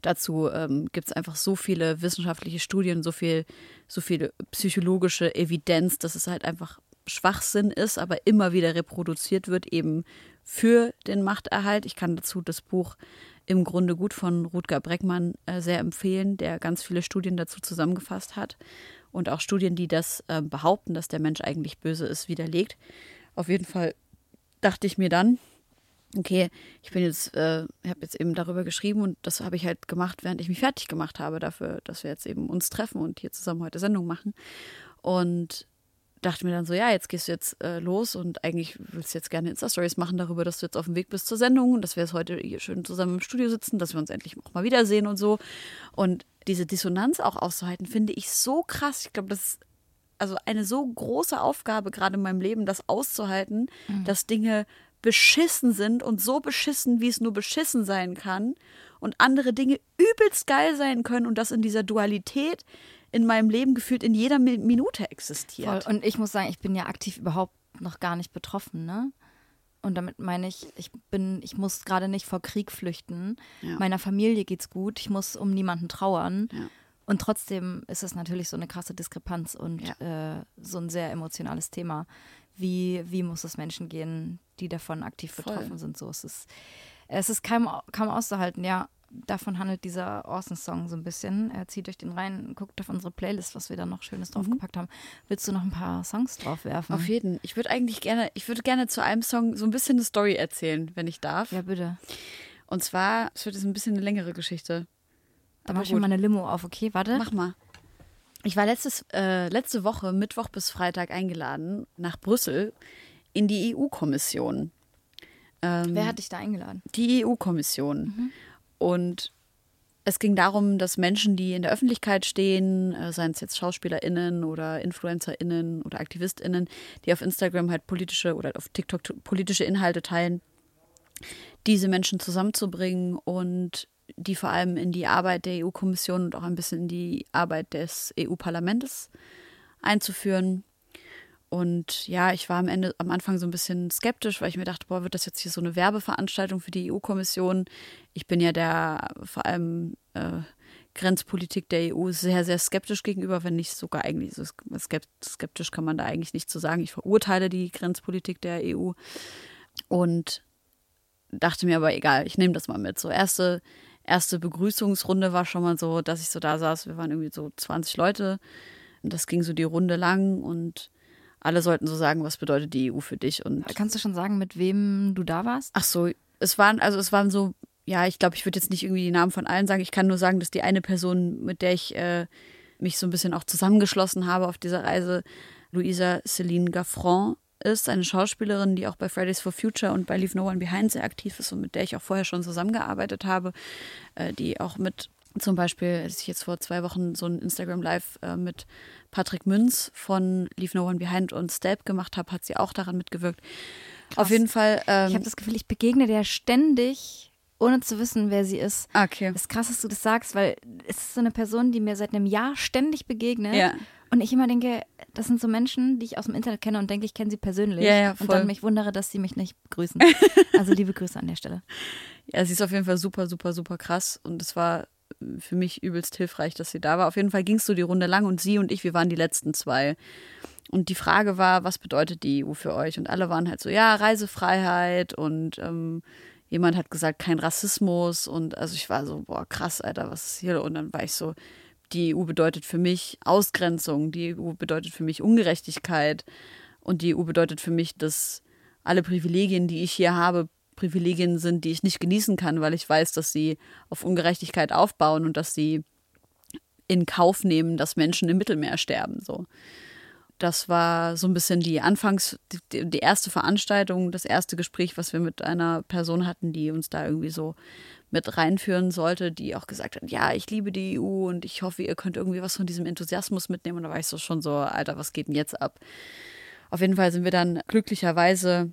Dazu ähm, gibt es einfach so viele wissenschaftliche Studien, so viel, so viel psychologische Evidenz, dass es halt einfach Schwachsinn ist, aber immer wieder reproduziert wird, eben für den Machterhalt. Ich kann dazu das Buch im Grunde gut von Rutger Breckmann äh, sehr empfehlen, der ganz viele Studien dazu zusammengefasst hat und auch Studien, die das äh, behaupten, dass der Mensch eigentlich böse ist, widerlegt. Auf jeden Fall dachte ich mir dann, okay, ich bin jetzt, äh, habe jetzt eben darüber geschrieben und das habe ich halt gemacht, während ich mich fertig gemacht habe dafür, dass wir jetzt eben uns treffen und hier zusammen heute Sendung machen. Und dachte mir dann so, ja, jetzt gehst du jetzt äh, los und eigentlich willst du jetzt gerne Insta-Stories machen darüber, dass du jetzt auf dem Weg bist zur Sendung und dass wir jetzt heute hier schön zusammen im Studio sitzen, dass wir uns endlich auch mal wiedersehen und so. Und diese Dissonanz auch auszuhalten, finde ich so krass. Ich glaube, das ist also eine so große Aufgabe gerade in meinem Leben, das auszuhalten, mhm. dass Dinge beschissen sind und so beschissen, wie es nur beschissen sein kann und andere Dinge übelst geil sein können und das in dieser Dualität in meinem Leben gefühlt in jeder Minute existiert. Voll. Und ich muss sagen, ich bin ja aktiv überhaupt noch gar nicht betroffen, ne? Und damit meine ich, ich bin, ich muss gerade nicht vor Krieg flüchten. Ja. Meiner Familie geht's gut. Ich muss um niemanden trauern. Ja. Und trotzdem ist es natürlich so eine krasse Diskrepanz und ja. äh, so ein sehr emotionales Thema wie, wie muss es Menschen gehen, die davon aktiv Voll. betroffen sind. So, es ist, es ist kaum, kaum auszuhalten, ja. Davon handelt dieser Orson-Song so ein bisschen. Er zieht euch den rein, guckt auf unsere Playlist, was wir da noch Schönes draufgepackt mhm. haben. Willst du noch ein paar Songs drauf werfen? Auf jeden. Ich würde eigentlich gerne, ich würde gerne zu einem Song so ein bisschen eine Story erzählen, wenn ich darf. Ja, bitte. Und zwar, es wird jetzt ein bisschen eine längere Geschichte. Da mach ich mal eine Limo auf, okay? Warte. Mach mal. Ich war letztes, äh, letzte Woche, Mittwoch bis Freitag, eingeladen nach Brüssel in die EU-Kommission. Ähm, Wer hat dich da eingeladen? Die EU-Kommission. Mhm. Und es ging darum, dass Menschen, die in der Öffentlichkeit stehen, äh, seien es jetzt SchauspielerInnen oder InfluencerInnen oder AktivistInnen, die auf Instagram halt politische oder auf TikTok politische Inhalte teilen, diese Menschen zusammenzubringen und die vor allem in die Arbeit der EU-Kommission und auch ein bisschen in die Arbeit des EU-Parlaments einzuführen. Und ja, ich war am Ende, am Anfang so ein bisschen skeptisch, weil ich mir dachte, boah, wird das jetzt hier so eine Werbeveranstaltung für die EU-Kommission? Ich bin ja der vor allem äh, Grenzpolitik der EU sehr, sehr skeptisch gegenüber, wenn nicht sogar eigentlich so skeptisch kann man da eigentlich nicht zu sagen. Ich verurteile die Grenzpolitik der EU und dachte mir aber egal, ich nehme das mal mit. So erste, erste Begrüßungsrunde war schon mal so, dass ich so da saß. Wir waren irgendwie so 20 Leute und das ging so die Runde lang und alle sollten so sagen, was bedeutet die EU für dich. Und Kannst du schon sagen, mit wem du da warst? Ach so, es waren, also es waren so, ja, ich glaube, ich würde jetzt nicht irgendwie die Namen von allen sagen. Ich kann nur sagen, dass die eine Person, mit der ich äh, mich so ein bisschen auch zusammengeschlossen habe auf dieser Reise, Luisa Céline Gaffron ist, eine Schauspielerin, die auch bei Fridays for Future und bei Leave No One Behind sehr aktiv ist und mit der ich auch vorher schon zusammengearbeitet habe, äh, die auch mit zum Beispiel, als ich jetzt vor zwei Wochen so ein Instagram Live äh, mit Patrick Münz von Leave No One Behind und Step gemacht habe, hat sie auch daran mitgewirkt. Krass. Auf jeden Fall. Ähm, ich habe das Gefühl, ich begegne der ständig, ohne zu wissen, wer sie ist. Okay. Das ist krass, dass du das sagst, weil es ist so eine Person, die mir seit einem Jahr ständig begegnet. Ja. Und ich immer denke, das sind so Menschen, die ich aus dem Internet kenne und denke, ich kenne sie persönlich. Ja, ja, und dann mich wundere, dass sie mich nicht begrüßen. also liebe Grüße an der Stelle. Ja, sie ist auf jeden Fall super, super, super krass. Und es war für mich übelst hilfreich, dass sie da war. Auf jeden Fall ging es so die Runde lang und sie und ich, wir waren die letzten zwei. Und die Frage war, was bedeutet die EU für euch? Und alle waren halt so, ja, Reisefreiheit und ähm, jemand hat gesagt, kein Rassismus. Und also ich war so, boah, krass, Alter, was ist hier? Und dann war ich so, die EU bedeutet für mich Ausgrenzung, die EU bedeutet für mich Ungerechtigkeit und die EU bedeutet für mich, dass alle Privilegien, die ich hier habe, Privilegien sind, die ich nicht genießen kann, weil ich weiß, dass sie auf Ungerechtigkeit aufbauen und dass sie in Kauf nehmen, dass Menschen im Mittelmeer sterben. So. Das war so ein bisschen die Anfangs, die, die, erste Veranstaltung, das erste Gespräch, was wir mit einer Person hatten, die uns da irgendwie so mit reinführen sollte, die auch gesagt hat, ja, ich liebe die EU und ich hoffe, ihr könnt irgendwie was von diesem Enthusiasmus mitnehmen. Und da war ich so schon so, Alter, was geht denn jetzt ab? Auf jeden Fall sind wir dann glücklicherweise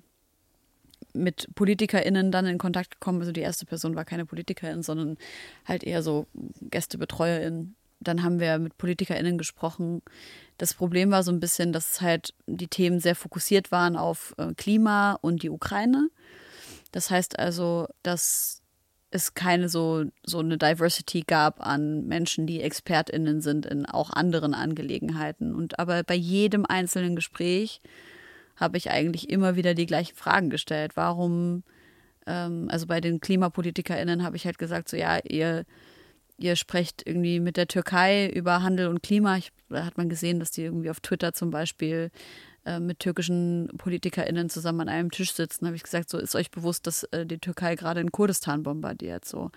mit PolitikerInnen dann in Kontakt gekommen. Also die erste Person war keine Politikerin, sondern halt eher so GästebetreuerInnen. Dann haben wir mit PolitikerInnen gesprochen. Das Problem war so ein bisschen, dass halt die Themen sehr fokussiert waren auf äh, Klima und die Ukraine. Das heißt also, dass es keine so, so eine Diversity gab an Menschen, die ExpertInnen sind in auch anderen Angelegenheiten. Und aber bei jedem einzelnen Gespräch habe ich eigentlich immer wieder die gleichen Fragen gestellt. Warum, ähm, also bei den KlimapolitikerInnen habe ich halt gesagt, so ja, ihr, ihr sprecht irgendwie mit der Türkei über Handel und Klima. Ich, da hat man gesehen, dass die irgendwie auf Twitter zum Beispiel äh, mit türkischen PolitikerInnen zusammen an einem Tisch sitzen, habe ich gesagt, so ist euch bewusst, dass äh, die Türkei gerade in Kurdistan bombardiert. So,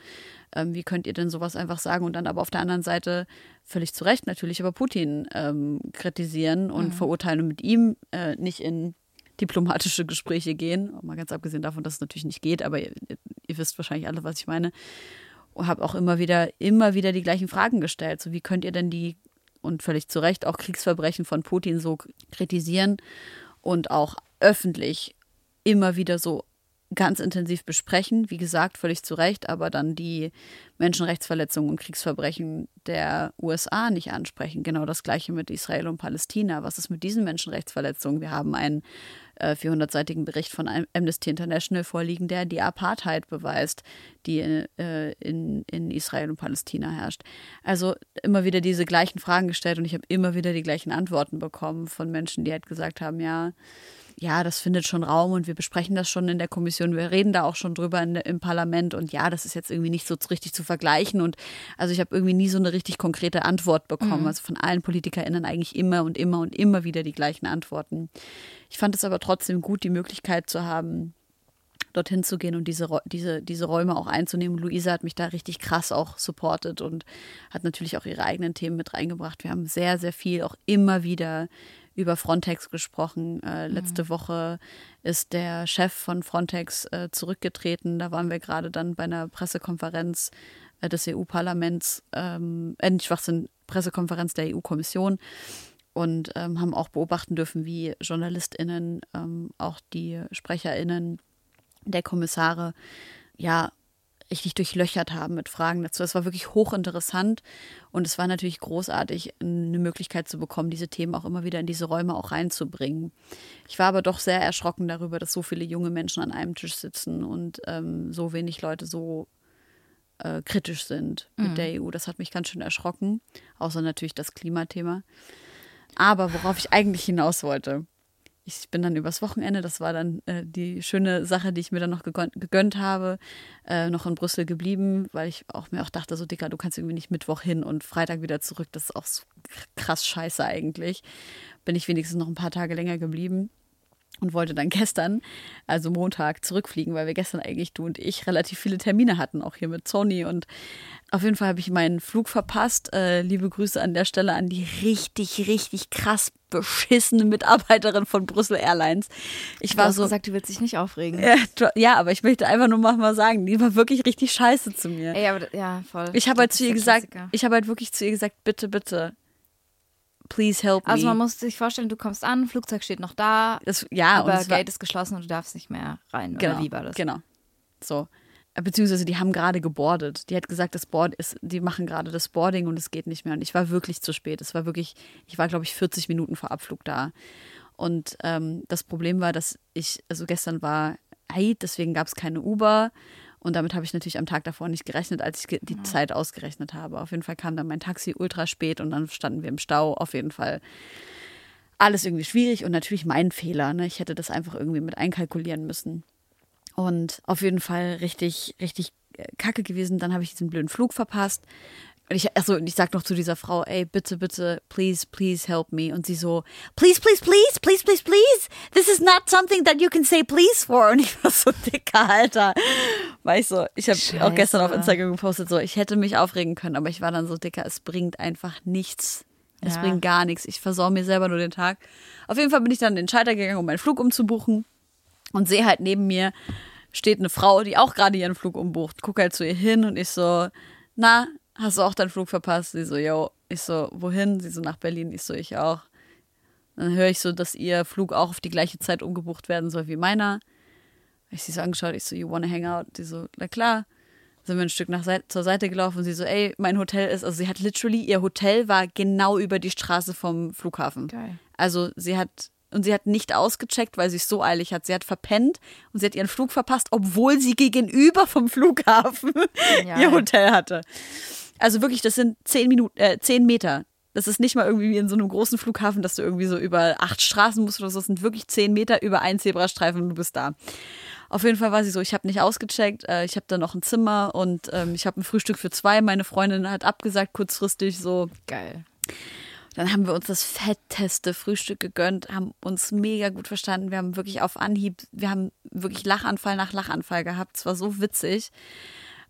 ähm, wie könnt ihr denn sowas einfach sagen und dann aber auf der anderen Seite völlig zu Recht natürlich aber Putin ähm, kritisieren und mhm. verurteilen und mit ihm äh, nicht in diplomatische Gespräche gehen. Mal ganz abgesehen davon, dass es natürlich nicht geht, aber ihr, ihr wisst wahrscheinlich alle, was ich meine. Und habe auch immer wieder, immer wieder die gleichen Fragen gestellt. So, wie könnt ihr denn die und völlig zu Recht auch Kriegsverbrechen von Putin so kritisieren und auch öffentlich immer wieder so ganz intensiv besprechen. Wie gesagt, völlig zu Recht, aber dann die Menschenrechtsverletzungen und Kriegsverbrechen der USA nicht ansprechen. Genau das gleiche mit Israel und Palästina. Was ist mit diesen Menschenrechtsverletzungen? Wir haben einen 400-seitigen äh, Bericht von Amnesty International vorliegen, der die Apartheid beweist, die äh, in, in Israel und Palästina herrscht. Also immer wieder diese gleichen Fragen gestellt und ich habe immer wieder die gleichen Antworten bekommen von Menschen, die halt gesagt haben, ja, ja, das findet schon Raum und wir besprechen das schon in der Kommission, wir reden da auch schon drüber in, im Parlament und ja, das ist jetzt irgendwie nicht so richtig zu vergleichen und also ich habe irgendwie nie so eine richtig konkrete Antwort bekommen, mhm. also von allen PolitikerInnen eigentlich immer und immer und immer wieder die gleichen Antworten. Ich fand es aber trotzdem gut, die Möglichkeit zu haben, dorthin zu gehen und diese, diese, diese Räume auch einzunehmen. Luisa hat mich da richtig krass auch supportet und hat natürlich auch ihre eigenen Themen mit reingebracht. Wir haben sehr, sehr viel auch immer wieder über Frontex gesprochen. Äh, letzte mhm. Woche ist der Chef von Frontex äh, zurückgetreten. Da waren wir gerade dann bei einer Pressekonferenz äh, des EU-Parlaments, ähm, äh, nicht Schwachsinn, Pressekonferenz der EU-Kommission und ähm, haben auch beobachten dürfen, wie JournalistInnen, ähm, auch die SprecherInnen der Kommissare, ja, richtig durchlöchert haben mit Fragen dazu. Es war wirklich hochinteressant und es war natürlich großartig, eine Möglichkeit zu bekommen, diese Themen auch immer wieder in diese Räume auch reinzubringen. Ich war aber doch sehr erschrocken darüber, dass so viele junge Menschen an einem Tisch sitzen und ähm, so wenig Leute so äh, kritisch sind mit der EU. Das hat mich ganz schön erschrocken, außer natürlich das Klimathema. Aber worauf ich eigentlich hinaus wollte, ich bin dann übers Wochenende, das war dann äh, die schöne Sache, die ich mir dann noch gegönnt, habe, äh, noch in Brüssel geblieben, weil ich auch mir auch dachte, so Dicker, du kannst irgendwie nicht Mittwoch hin und Freitag wieder zurück. Das ist auch so krass scheiße eigentlich. Bin ich wenigstens noch ein paar Tage länger geblieben und wollte dann gestern, also Montag, zurückfliegen, weil wir gestern eigentlich, du und ich, relativ viele Termine hatten, auch hier mit Sony. Und auf jeden Fall habe ich meinen Flug verpasst. Äh, liebe Grüße an der Stelle an die richtig, richtig krass beschissene Mitarbeiterin von Brüssel Airlines. Ich Du war hast so. gesagt, du willst dich nicht aufregen. Ja, aber ich möchte einfach nur mal sagen, die war wirklich richtig scheiße zu mir. Ey, aber ja, voll. Ich habe halt zu ihr gesagt, Klassiker. ich habe halt wirklich zu ihr gesagt, bitte, bitte, please help Also me. man muss sich vorstellen, du kommst an, Flugzeug steht noch da, das, ja, aber war, Gate ist geschlossen und du darfst nicht mehr rein. genau, Oder wie war das? Genau. So. Beziehungsweise die haben gerade gebordet. Die hat gesagt, das Board ist, die machen gerade das Boarding und es geht nicht mehr. Und ich war wirklich zu spät. Es war wirklich, ich war, glaube ich, 40 Minuten vor Abflug da. Und ähm, das Problem war, dass ich, also gestern war Eid, deswegen gab es keine Uber. Und damit habe ich natürlich am Tag davor nicht gerechnet, als ich die Zeit ausgerechnet habe. Auf jeden Fall kam dann mein Taxi ultra spät und dann standen wir im Stau. Auf jeden Fall alles irgendwie schwierig und natürlich mein Fehler. Ne? Ich hätte das einfach irgendwie mit einkalkulieren müssen. Und auf jeden Fall richtig, richtig äh, kacke gewesen. Dann habe ich diesen blöden Flug verpasst. Und ich, und ich sag noch zu dieser Frau, ey, bitte, bitte, please, please help me. Und sie so, please, please, please, please, please, please. This is not something that you can say please for. Und ich war so dicker, Alter. War ich so, ich habe auch gestern auf. Instagram gepostet, so, ich hätte mich aufregen können, aber ich war dann so dicker, es bringt einfach nichts. Es Ja. bringt gar nichts. Ich versau mir selber nur den Tag. Auf jeden Fall bin ich dann in den Schalter gegangen, um meinen Flug umzubuchen und sehe halt neben mir steht eine Frau, die auch gerade ihren Flug umbucht. Guck halt zu ihr hin und ich so, na, hast du auch deinen Flug verpasst? Sie so, yo. Ich so, wohin? Sie so, nach Berlin. Ich so, ich auch. Dann höre ich so, dass ihr Flug auch auf die gleiche Zeit umgebucht werden soll wie meiner. Ich sie so angeschaut, ich so, you wanna hang out? Sie so, na klar. Sind wir ein Stück nach Seit zur Seite gelaufen und sie so, ey, mein Hotel ist, also sie hat literally, ihr Hotel war genau über die Straße vom Flughafen. Geil. Also sie hat und sie hat nicht ausgecheckt, weil sie es so eilig hat. Sie hat verpennt und sie hat ihren Flug verpasst, obwohl sie gegenüber vom Flughafen Ja, ihr. Hotel hatte. Also wirklich, das sind zehn Minuten, äh, zehn Meter. Das ist nicht mal irgendwie wie in so einem großen Flughafen, dass du irgendwie so über acht Straßen musst oder so. Es sind wirklich zehn Meter über einen Zebrastreifen und du bist da. Auf jeden Fall war sie so, ich habe nicht ausgecheckt, äh, ich habe da noch ein Zimmer und ähm, ich habe ein Frühstück für zwei. Meine Freundin hat abgesagt kurzfristig so. Geil. Dann haben wir uns das fetteste Frühstück gegönnt, haben uns mega gut verstanden. Wir haben wirklich auf Anhieb, wir haben wirklich Lachanfall nach Lachanfall gehabt. Es war so witzig.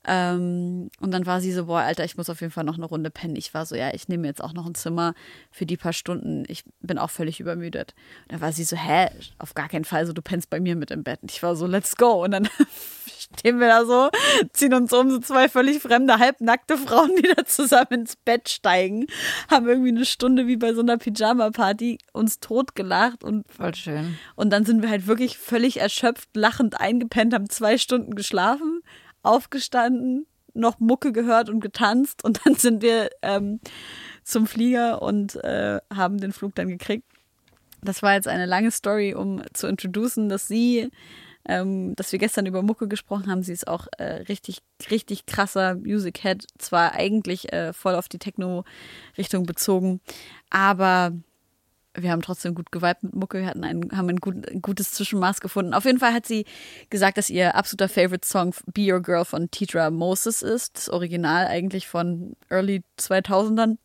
Ähm, und dann war sie so, boah, Alter, ich muss auf jeden Fall noch eine Runde pennen. Ich war so, ja, ich nehme jetzt auch noch ein Zimmer für die paar Stunden. Ich bin auch völlig übermüdet. Und dann war sie so, hä, auf gar keinen Fall, so du pennst bei mir mit im Bett. Und ich war so, let's go. Und dann stehen wir da so, ziehen uns um, so zwei völlig fremde, halbnackte Frauen, die da zusammen ins Bett steigen, haben irgendwie eine Stunde wie bei so einer Pyjama-Party uns totgelacht und Voll schön. und dann sind wir halt wirklich völlig erschöpft, lachend eingepennt, haben zwei Stunden geschlafen, aufgestanden, noch Mucke gehört und getanzt und dann sind wir ähm, zum Flieger und äh, haben den Flug dann gekriegt. Das war jetzt eine lange Story, um zu introducen, dass sie, ähm, dass wir gestern über Mucke gesprochen haben. Sie ist auch äh, richtig, richtig krasser Music Head. Zwar eigentlich äh, voll auf die Techno-Richtung bezogen, aber wir haben trotzdem gut geweibt mit Mucke. Wir hatten ein, haben ein, gut, ein gutes Zwischenmaß gefunden. Auf jeden Fall hat sie gesagt, dass ihr absoluter Favorite Song Be Your Girl von Tidra Moses ist. Das Original eigentlich von Early 2000ern.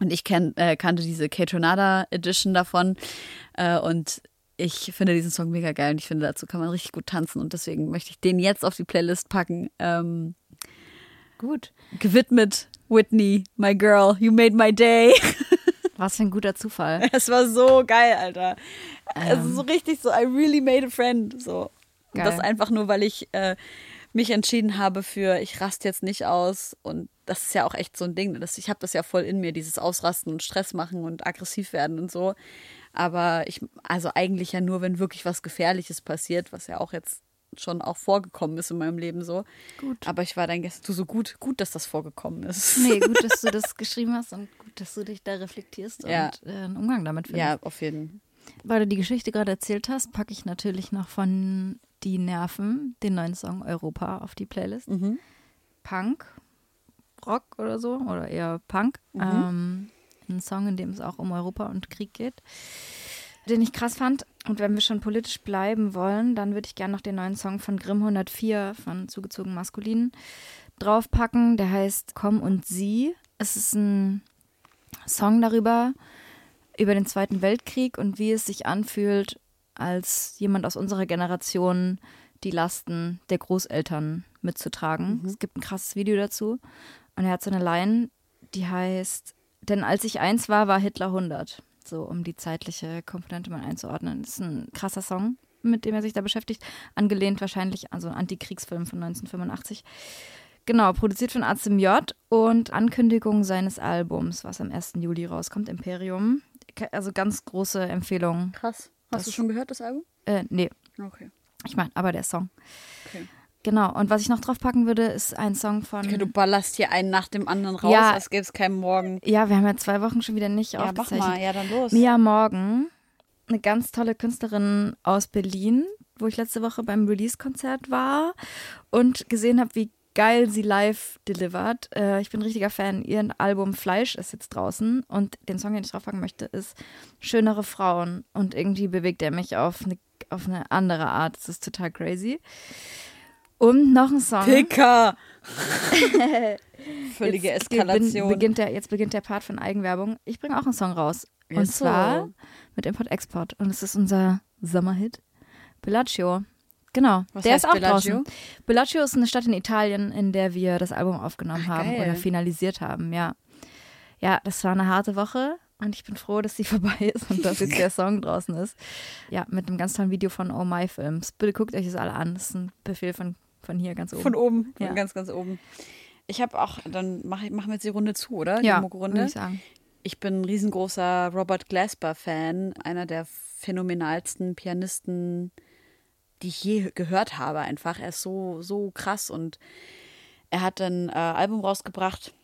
Und ich kenn, äh, kannte diese K-Tornada Edition davon. Äh, und ich finde diesen Song mega geil und ich finde, dazu kann man richtig gut tanzen. Und deswegen möchte ich den jetzt auf die Playlist packen. Ähm, Gut. gewidmet Whitney, my girl, you made my day. Was für ein guter Zufall. Es war so geil, Alter. Also so richtig so, I really made a friend. So. Geil. das einfach nur, weil ich äh, mich entschieden habe für, ich raste jetzt nicht aus. Und das ist ja auch echt so ein Ding. Das, ich habe das ja voll in mir, dieses Ausrasten und Stress machen und aggressiv werden und so. Aber ich, also eigentlich ja nur, wenn wirklich was Gefährliches passiert, was ja auch jetzt schon auch vorgekommen ist in meinem Leben so. Gut. Aber ich war dann gestern so gut, gut, dass das vorgekommen ist. Nee, gut, dass du das geschrieben hast und gut, dass du dich da reflektierst Ja. und äh, einen Umgang damit findest. Ja, auf jeden Weil du die Geschichte gerade erzählt hast, packe ich natürlich noch von Die Nerven, den neuen Song Europa, auf die Playlist. Mhm. Punk, Rock oder so, oder eher Punk. Mhm. Ähm, ein Song, in dem es auch um Europa und Krieg geht, den ich krass fand. Und wenn wir schon politisch bleiben wollen, dann würde ich gerne noch den neuen Song von Grimm 104 von Zugezogen Maskulin draufpacken. Der heißt Komm und Sie. Es ist ein Song darüber, über den Zweiten Weltkrieg und wie es sich anfühlt, als jemand aus unserer Generation die Lasten der Großeltern mitzutragen. Mhm. Es gibt ein krasses Video dazu. Und er hat so eine Line, die heißt, denn als ich eins war, war Hitler 100. So, um die zeitliche Komponente mal einzuordnen. Das ist ein krasser Song, mit dem er sich da beschäftigt. Angelehnt wahrscheinlich an so einen Antikriegsfilm von 1985. Genau, produziert von ACMJ und Ankündigung seines Albums, was am 1. Juli rauskommt, Imperium. Also ganz große Empfehlung. Krass. Das- Hast du schon gehört, das Album? Äh, nee, Okay. ich meine, aber der Song. Okay. Genau, und was ich noch draufpacken würde, ist ein Song von. okay. Du ballerst hier einen nach dem anderen raus, Ja. als gäbe es keinen Morgen. ja, wir haben ja zwei Wochen schon wieder nicht Ja, mach aufgezeichnet. mal. Ja, dann los. Mia Morgan, eine ganz tolle Künstlerin aus Berlin, wo ich letzte Woche beim Release-Konzert war und gesehen habe, wie geil sie live delivert. Äh, ich bin ein richtiger Fan. Ihr Album Fleisch ist jetzt draußen und den Song, den ich draufpacken möchte, ist Schönere Frauen und irgendwie bewegt er mich auf eine, auf eine andere Art. Das ist total crazy. Und noch ein Song. Dicker. Völlige Jetzt Eskalation. Beginn, beginnt der, jetzt beginnt der Part von Eigenwerbung. Ich bringe auch einen Song raus. Und Ist so. zwar mit Import-Export. Und es ist unser Sommerhit. Bellagio. Genau. Was der ist auch Bellagio? draußen. Bellagio ist eine Stadt in Italien, in der wir das Album aufgenommen Ach, haben geil. oder finalisiert haben, ja. Ja, das war eine harte Woche und ich bin froh, dass sie vorbei ist und dass jetzt der Song draußen ist. Ja, mit einem ganz tollen Video von Oh My Films. Bitte guckt euch das alle an. Das ist ein Befehl von, von hier ganz oben. Von oben, von Ja. ganz, ganz oben. Ich habe auch, dann mach, machen wir jetzt die Runde zu, oder? ja, Die würde Mucke-Runde. ich sagen. Ich bin ein riesengroßer Robert Glasper-Fan, einer der phänomenalsten Pianisten, die ich je gehört habe. Einfach, er ist so so krass und er hat ein äh, Album rausgebracht,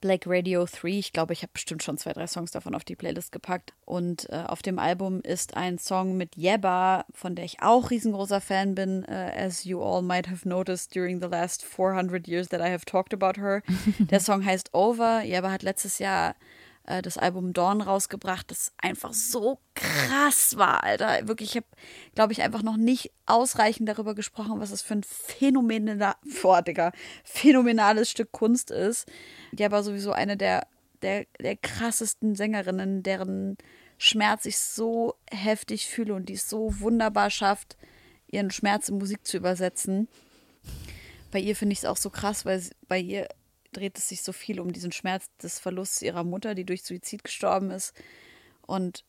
Black Radio 3. Ich glaube, ich habe bestimmt schon zwei, drei Songs davon auf die Playlist gepackt. Und äh, auf dem Album ist ein Song mit Yebba, von der ich auch riesengroßer Fan bin, äh, as you all might have noticed during the last 400 years that I have talked about her. Der Song heißt Over. Yebba hat letztes Jahr äh, das Album Dawn rausgebracht, das einfach so krass war, Alter. Wirklich, ich habe, glaube ich, einfach noch nicht ausreichend darüber gesprochen, was das für ein phänomenal, boah, Digga, phänomenales Stück Kunst ist. Die aber sowieso eine der, der, der krassesten Sängerinnen, deren Schmerz ich so heftig fühle und die es so wunderbar schafft, ihren Schmerz in Musik zu übersetzen. Bei ihr finde ich es auch so krass, weil bei ihr dreht es sich so viel um diesen Schmerz des Verlusts ihrer Mutter, die durch Suizid gestorben ist. Und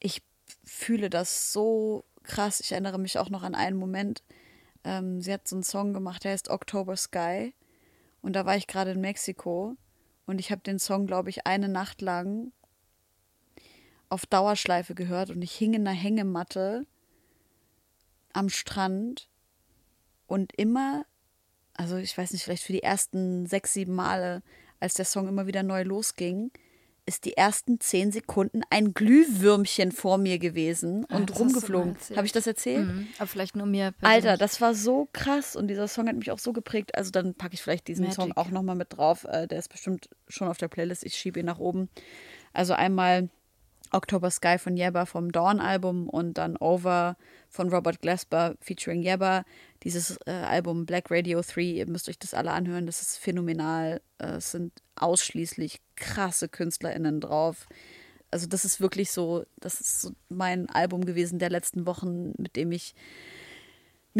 ich fühle das so krass. Ich erinnere mich auch noch an einen Moment. Ähm, sie hat so einen Song gemacht, der heißt October Sky. Und da war ich gerade in Mexiko. Und ich habe den Song, glaube ich, eine Nacht lang auf Dauerschleife gehört. Und ich hing in einer Hängematte am Strand. Und immer also ich weiß nicht, vielleicht für die ersten sechs, sieben Male, als der Song immer wieder neu losging, ist die ersten zehn Sekunden ein Glühwürmchen vor mir gewesen und mal rumgeflogen. Habe ich das erzählt? Mhm. Aber vielleicht nur mir persönlich. Alter, das war so krass und dieser Song hat mich auch so geprägt. Also dann packe ich vielleicht diesen Magic. Song auch nochmal mit drauf. Äh, Der ist bestimmt schon auf der Playlist. Ich schiebe ihn nach oben. Also einmal October Sky von Yebba vom Dawn-Album und dann Over von Robert Glasper featuring Yebba. Dieses äh, Album Black Radio 3, ihr müsst euch das alle anhören, das ist phänomenal. Äh, es sind ausschließlich krasse KünstlerInnen drauf. Also das ist wirklich so, das ist so mein Album gewesen der letzten Wochen, mit dem ich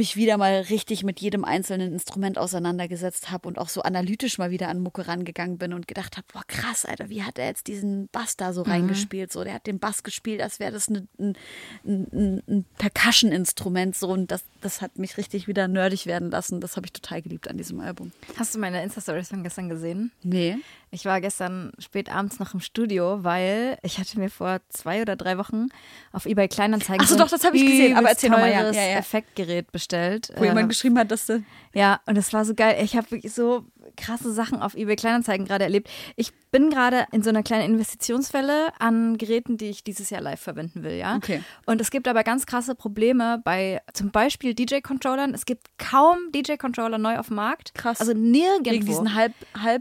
mich wieder mal richtig mit jedem einzelnen Instrument auseinandergesetzt habe und auch so analytisch mal wieder an Mucke rangegangen bin und gedacht habe, boah krass, Alter, wie hat er jetzt diesen Bass da so reingespielt? So, der hat den Bass gespielt, als wäre das eine, ein, ein, ein Percussion-Instrument so und das, das hat mich richtig wieder nerdig werden lassen. Das habe ich total geliebt an diesem Album. Hast du meine Insta-Stories von gestern gesehen? Nee. Ich war gestern spät abends noch im Studio, weil ich hatte mir vor zwei oder drei Wochen auf eBay Kleinanzeigen Ach so, doch, das habe ich gesehen, aber erzähl noch mal, ja, ja, ja. Effektgerät bestellt. Wo jemand Äh, geschrieben hat, dass du. Ja, und das war so geil. Ich habe wirklich so, krasse Sachen auf eBay Kleinanzeigen gerade erlebt. Ich bin gerade in so einer kleinen Investitionswelle an Geräten, die ich dieses Jahr live verwenden will, ja. Okay. Und es gibt aber ganz krasse Probleme bei zum Beispiel DJ-Controllern. Es gibt kaum DJ-Controller neu auf dem Markt. Krass. Also nirgendwo. Wegen diesen Halb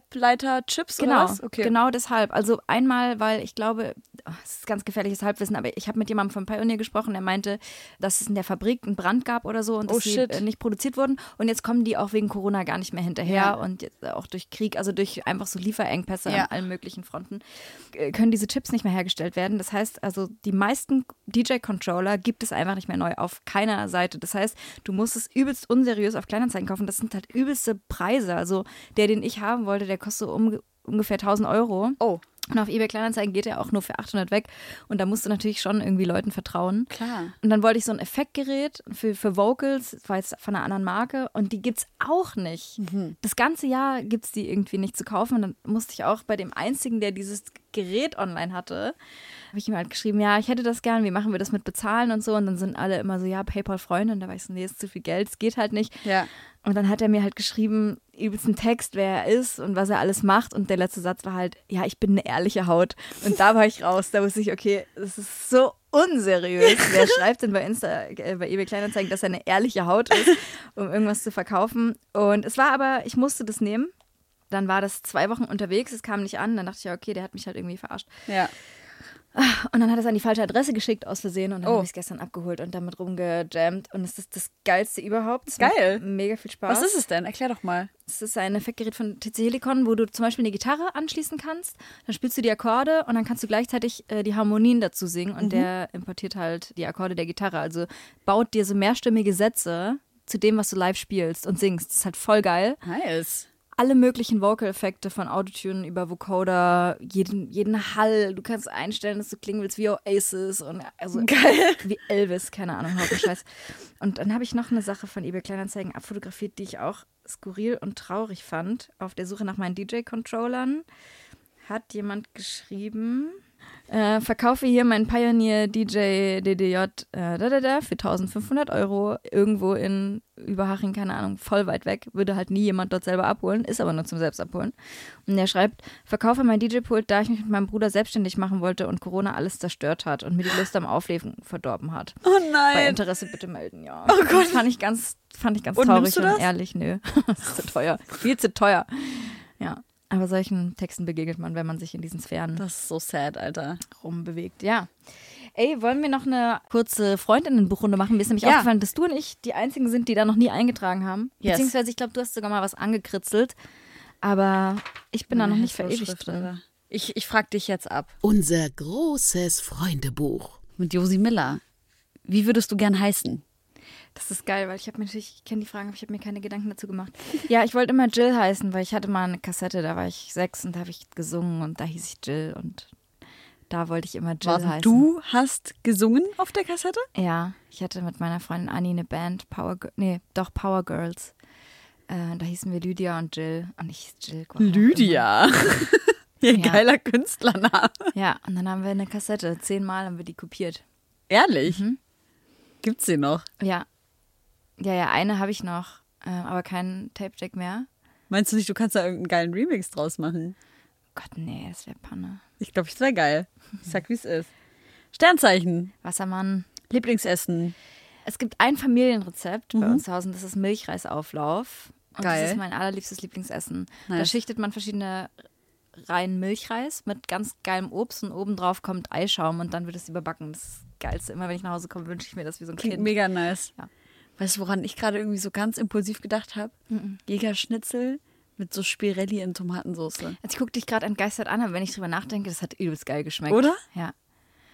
Halbleiter-Chips Genau, oder was? Okay. genau deshalb. Also einmal, weil ich glaube, oh, es ist ganz gefährliches Halbwissen, aber ich habe mit jemandem von Pioneer gesprochen, der meinte, dass es in der Fabrik einen Brand gab oder so und dass Oh, sie shit. äh, nicht produziert wurden. Und jetzt kommen die auch wegen Corona gar nicht mehr hinterher Ja. und jetzt auch durch Krieg, also durch einfach so Lieferengpässe Ja. an allen möglichen Fronten, äh, können diese Chips nicht mehr hergestellt werden. Das heißt, also die meisten DJ-Controller gibt es einfach nicht mehr neu auf keiner Seite. Das heißt, du musst es übelst unseriös auf Kleinanzeigen kaufen. Das sind halt übelste Preise. Also der, den ich haben wollte, der kostet so um, ungefähr 1000 Euro. Oh, Und auf eBay Kleinanzeigen geht er auch nur für 800 weg. Und da musst du natürlich schon irgendwie Leuten vertrauen. klar. Und dann wollte ich so ein Effektgerät für, für Vocals, das war jetzt von einer anderen Marke, und die gibt's auch nicht. Das ganze Jahr gibt's die irgendwie nicht zu kaufen. Und dann musste ich auch bei dem einzigen, der dieses Gerät online hatte, habe ich ihm halt geschrieben, ja, ich hätte das gern, wie machen wir das mit bezahlen und so. Und dann sind alle immer so, ja, PayPal-Freunde. Und da war ich so, nee, ist zu viel Geld, es geht halt nicht. Ja. Und dann hat er mir halt geschrieben, übelst einen Text, wer er ist und was er alles macht. Und der letzte Satz war halt, ja, ich bin eine ehrliche Haut. Und da war ich raus. Da wusste ich, okay, das ist so unseriös. Wer schreibt denn bei Insta, äh, bei eBay Kleinanzeigen, dass er eine ehrliche Haut ist, um irgendwas zu verkaufen? Und es war aber, ich musste das nehmen. Dann war das zwei Wochen unterwegs, es kam nicht an. Dann dachte ich, ja, okay, der hat mich halt irgendwie verarscht. Ja. Und dann hat er es an die falsche Adresse geschickt aus Versehen und dann Oh. habe ich es gestern abgeholt und damit rumgejammt. Und es ist das Geilste überhaupt. Es Geil. Mega viel Spaß. Was ist es denn? Erklär doch mal. Es ist ein Effektgerät von TC Helicon, wo du zum Beispiel eine Gitarre anschließen kannst. Dann spielst du die Akkorde und dann kannst du gleichzeitig äh, die Harmonien dazu singen. Und der importiert halt die Akkorde der Gitarre. Also baut dir so mehrstimmige Sätze zu dem, was du live spielst und singst. Das ist halt voll geil. Nice. Alle möglichen Vocal-Effekte von Autotune über Vocoder, jeden, jeden Hall. Du kannst einstellen, dass du klingen willst wie Oasis und also Geil. wie Elvis, keine Ahnung, Scheiß. Und dann habe ich noch eine Sache von eBay Kleinanzeigen abfotografiert, die ich auch skurril und traurig fand. Auf der Suche nach meinen DJ-Controllern hat jemand geschrieben, äh, verkaufe hier meinen Pioneer DJ DDJ äh, da, da, da, für 1500 Euro irgendwo in Überhaching, keine Ahnung, voll weit weg. Würde halt nie jemand dort selber abholen, ist aber nur zum Selbstabholen. Und er schreibt, verkaufe mein DJ-Pult, da ich mich mit meinem Bruder selbstständig machen wollte und Corona alles zerstört hat und mir die Lust am Aufleben verdorben hat. Oh Bei nein. Interesse bitte melden, ja. Oh Gott. Das fand ich ganz, fand ich ganz Und traurig und ehrlich. Nö, das ist zu teuer. Viel zu teuer. Ja. Aber solchen Texten begegnet man, wenn man sich in diesen Sphären Das ist so sad, Alter. rumbewegt. Ja. Ey, wollen wir noch eine kurze Freundinnenbuchrunde machen? Mir ist nämlich Ja. aufgefallen, dass du und ich die einzigen sind, die da noch nie eingetragen haben. Yes. Beziehungsweise, ich glaube, du hast sogar mal was angekritzelt. Aber ich bin da noch nicht verewigt drin. Ich, ich frag dich jetzt ab. Unser großes Freundebuch. Mit Josi Miller. Wie würdest du gern heißen? Das ist geil, weil ich habe mir natürlich, ich kenne die Fragen, aber ich habe mir keine Gedanken dazu gemacht. Ja, ich wollte immer Jill heißen, weil ich hatte mal eine Kassette, da war ich sechs und da habe ich gesungen und da hieß ich Jill und da wollte ich immer Jill Warte, heißen. du hast gesungen auf der Kassette? Ja, ich hatte mit meiner Freundin Annie eine Band, Power, nee, doch Power Girls. Äh, da hießen wir Lydia und Jill und ich hieß Jill. Lydia. Ihr Ja. geiler Künstlername. Ja, und dann haben wir eine Kassette, zehnmal haben wir die kopiert. Ehrlich? Gibt's sie noch? Ja, ja, ja, eine habe ich noch, äh, aber kein Tape-Deck mehr. Meinst du nicht, du kannst da irgendeinen geilen Remix draus machen? Gott, nee, das wäre Panne. Ich glaube, das wäre geil. Ich sag, wie es ist. Sternzeichen. Wassermann. Lieblingsessen. Es gibt ein Familienrezept bei uns zu Hause und das ist Milchreisauflauf. Und Geil. das ist mein allerliebstes Lieblingsessen. Da Nice. schichtet man verschiedene Reihen Milchreis mit ganz geilem Obst und obendrauf kommt Eischaum und dann wird es überbacken. Das ist das Geilste. Immer wenn ich nach Hause komme, wünsche ich mir das wie so ein Klingt Kind. mega nice. Ja. Weißt du, woran ich gerade irgendwie so ganz impulsiv gedacht habe? Jägerschnitzel mit so Spirelli in Tomatensauce. Also ich gucke dich gerade entgeistert an, aber wenn ich drüber nachdenke, das hat übelst geil geschmeckt. Oder? Ja.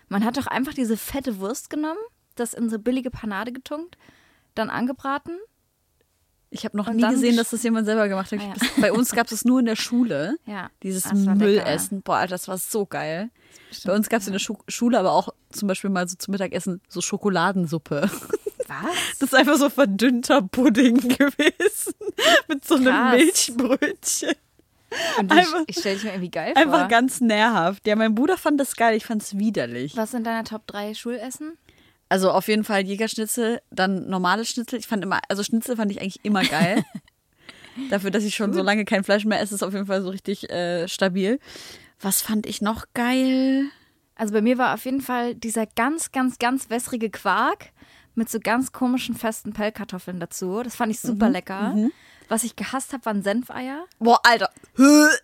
Man hat doch einfach diese fette Wurst genommen, das in so billige Panade getunkt, dann angebraten. Ich habe noch nie gesehen, dass das jemand selber gemacht hat. Ah, ja. Das- Bei uns gab es es nur in der Schule. Ja. Dieses Das. Müllessen. Boah, Alter, das war so geil. Bei uns gab es in der Schu Schule aber auch zum Beispiel mal so zum Mittagessen so Schokoladensuppe. Was? Das ist einfach so verdünnter Pudding gewesen. Mit so einem Krass. Milchbrötchen. Und ich, Einfach- ich stelle dich mir irgendwie geil vor. Einfach ganz nährhaft. Ja, mein Bruder fand das geil, ich fand es widerlich. Was sind deine Top 3 Schulessen? Also auf jeden Fall Jägerschnitzel, dann normales Schnitzel. Ich fand immer, also Schnitzel fand ich eigentlich immer geil. Dafür, dass ich schon so lange kein Fleisch mehr esse, ist auf jeden Fall so richtig äh, stabil. Was fand ich noch geil? Also bei mir war auf jeden Fall dieser ganz, ganz, ganz wässrige Quark mit so ganz komischen festen Pellkartoffeln dazu. Das fand ich Mhm. super lecker. Was ich gehasst habe, waren Senfeier. Boah, Alter.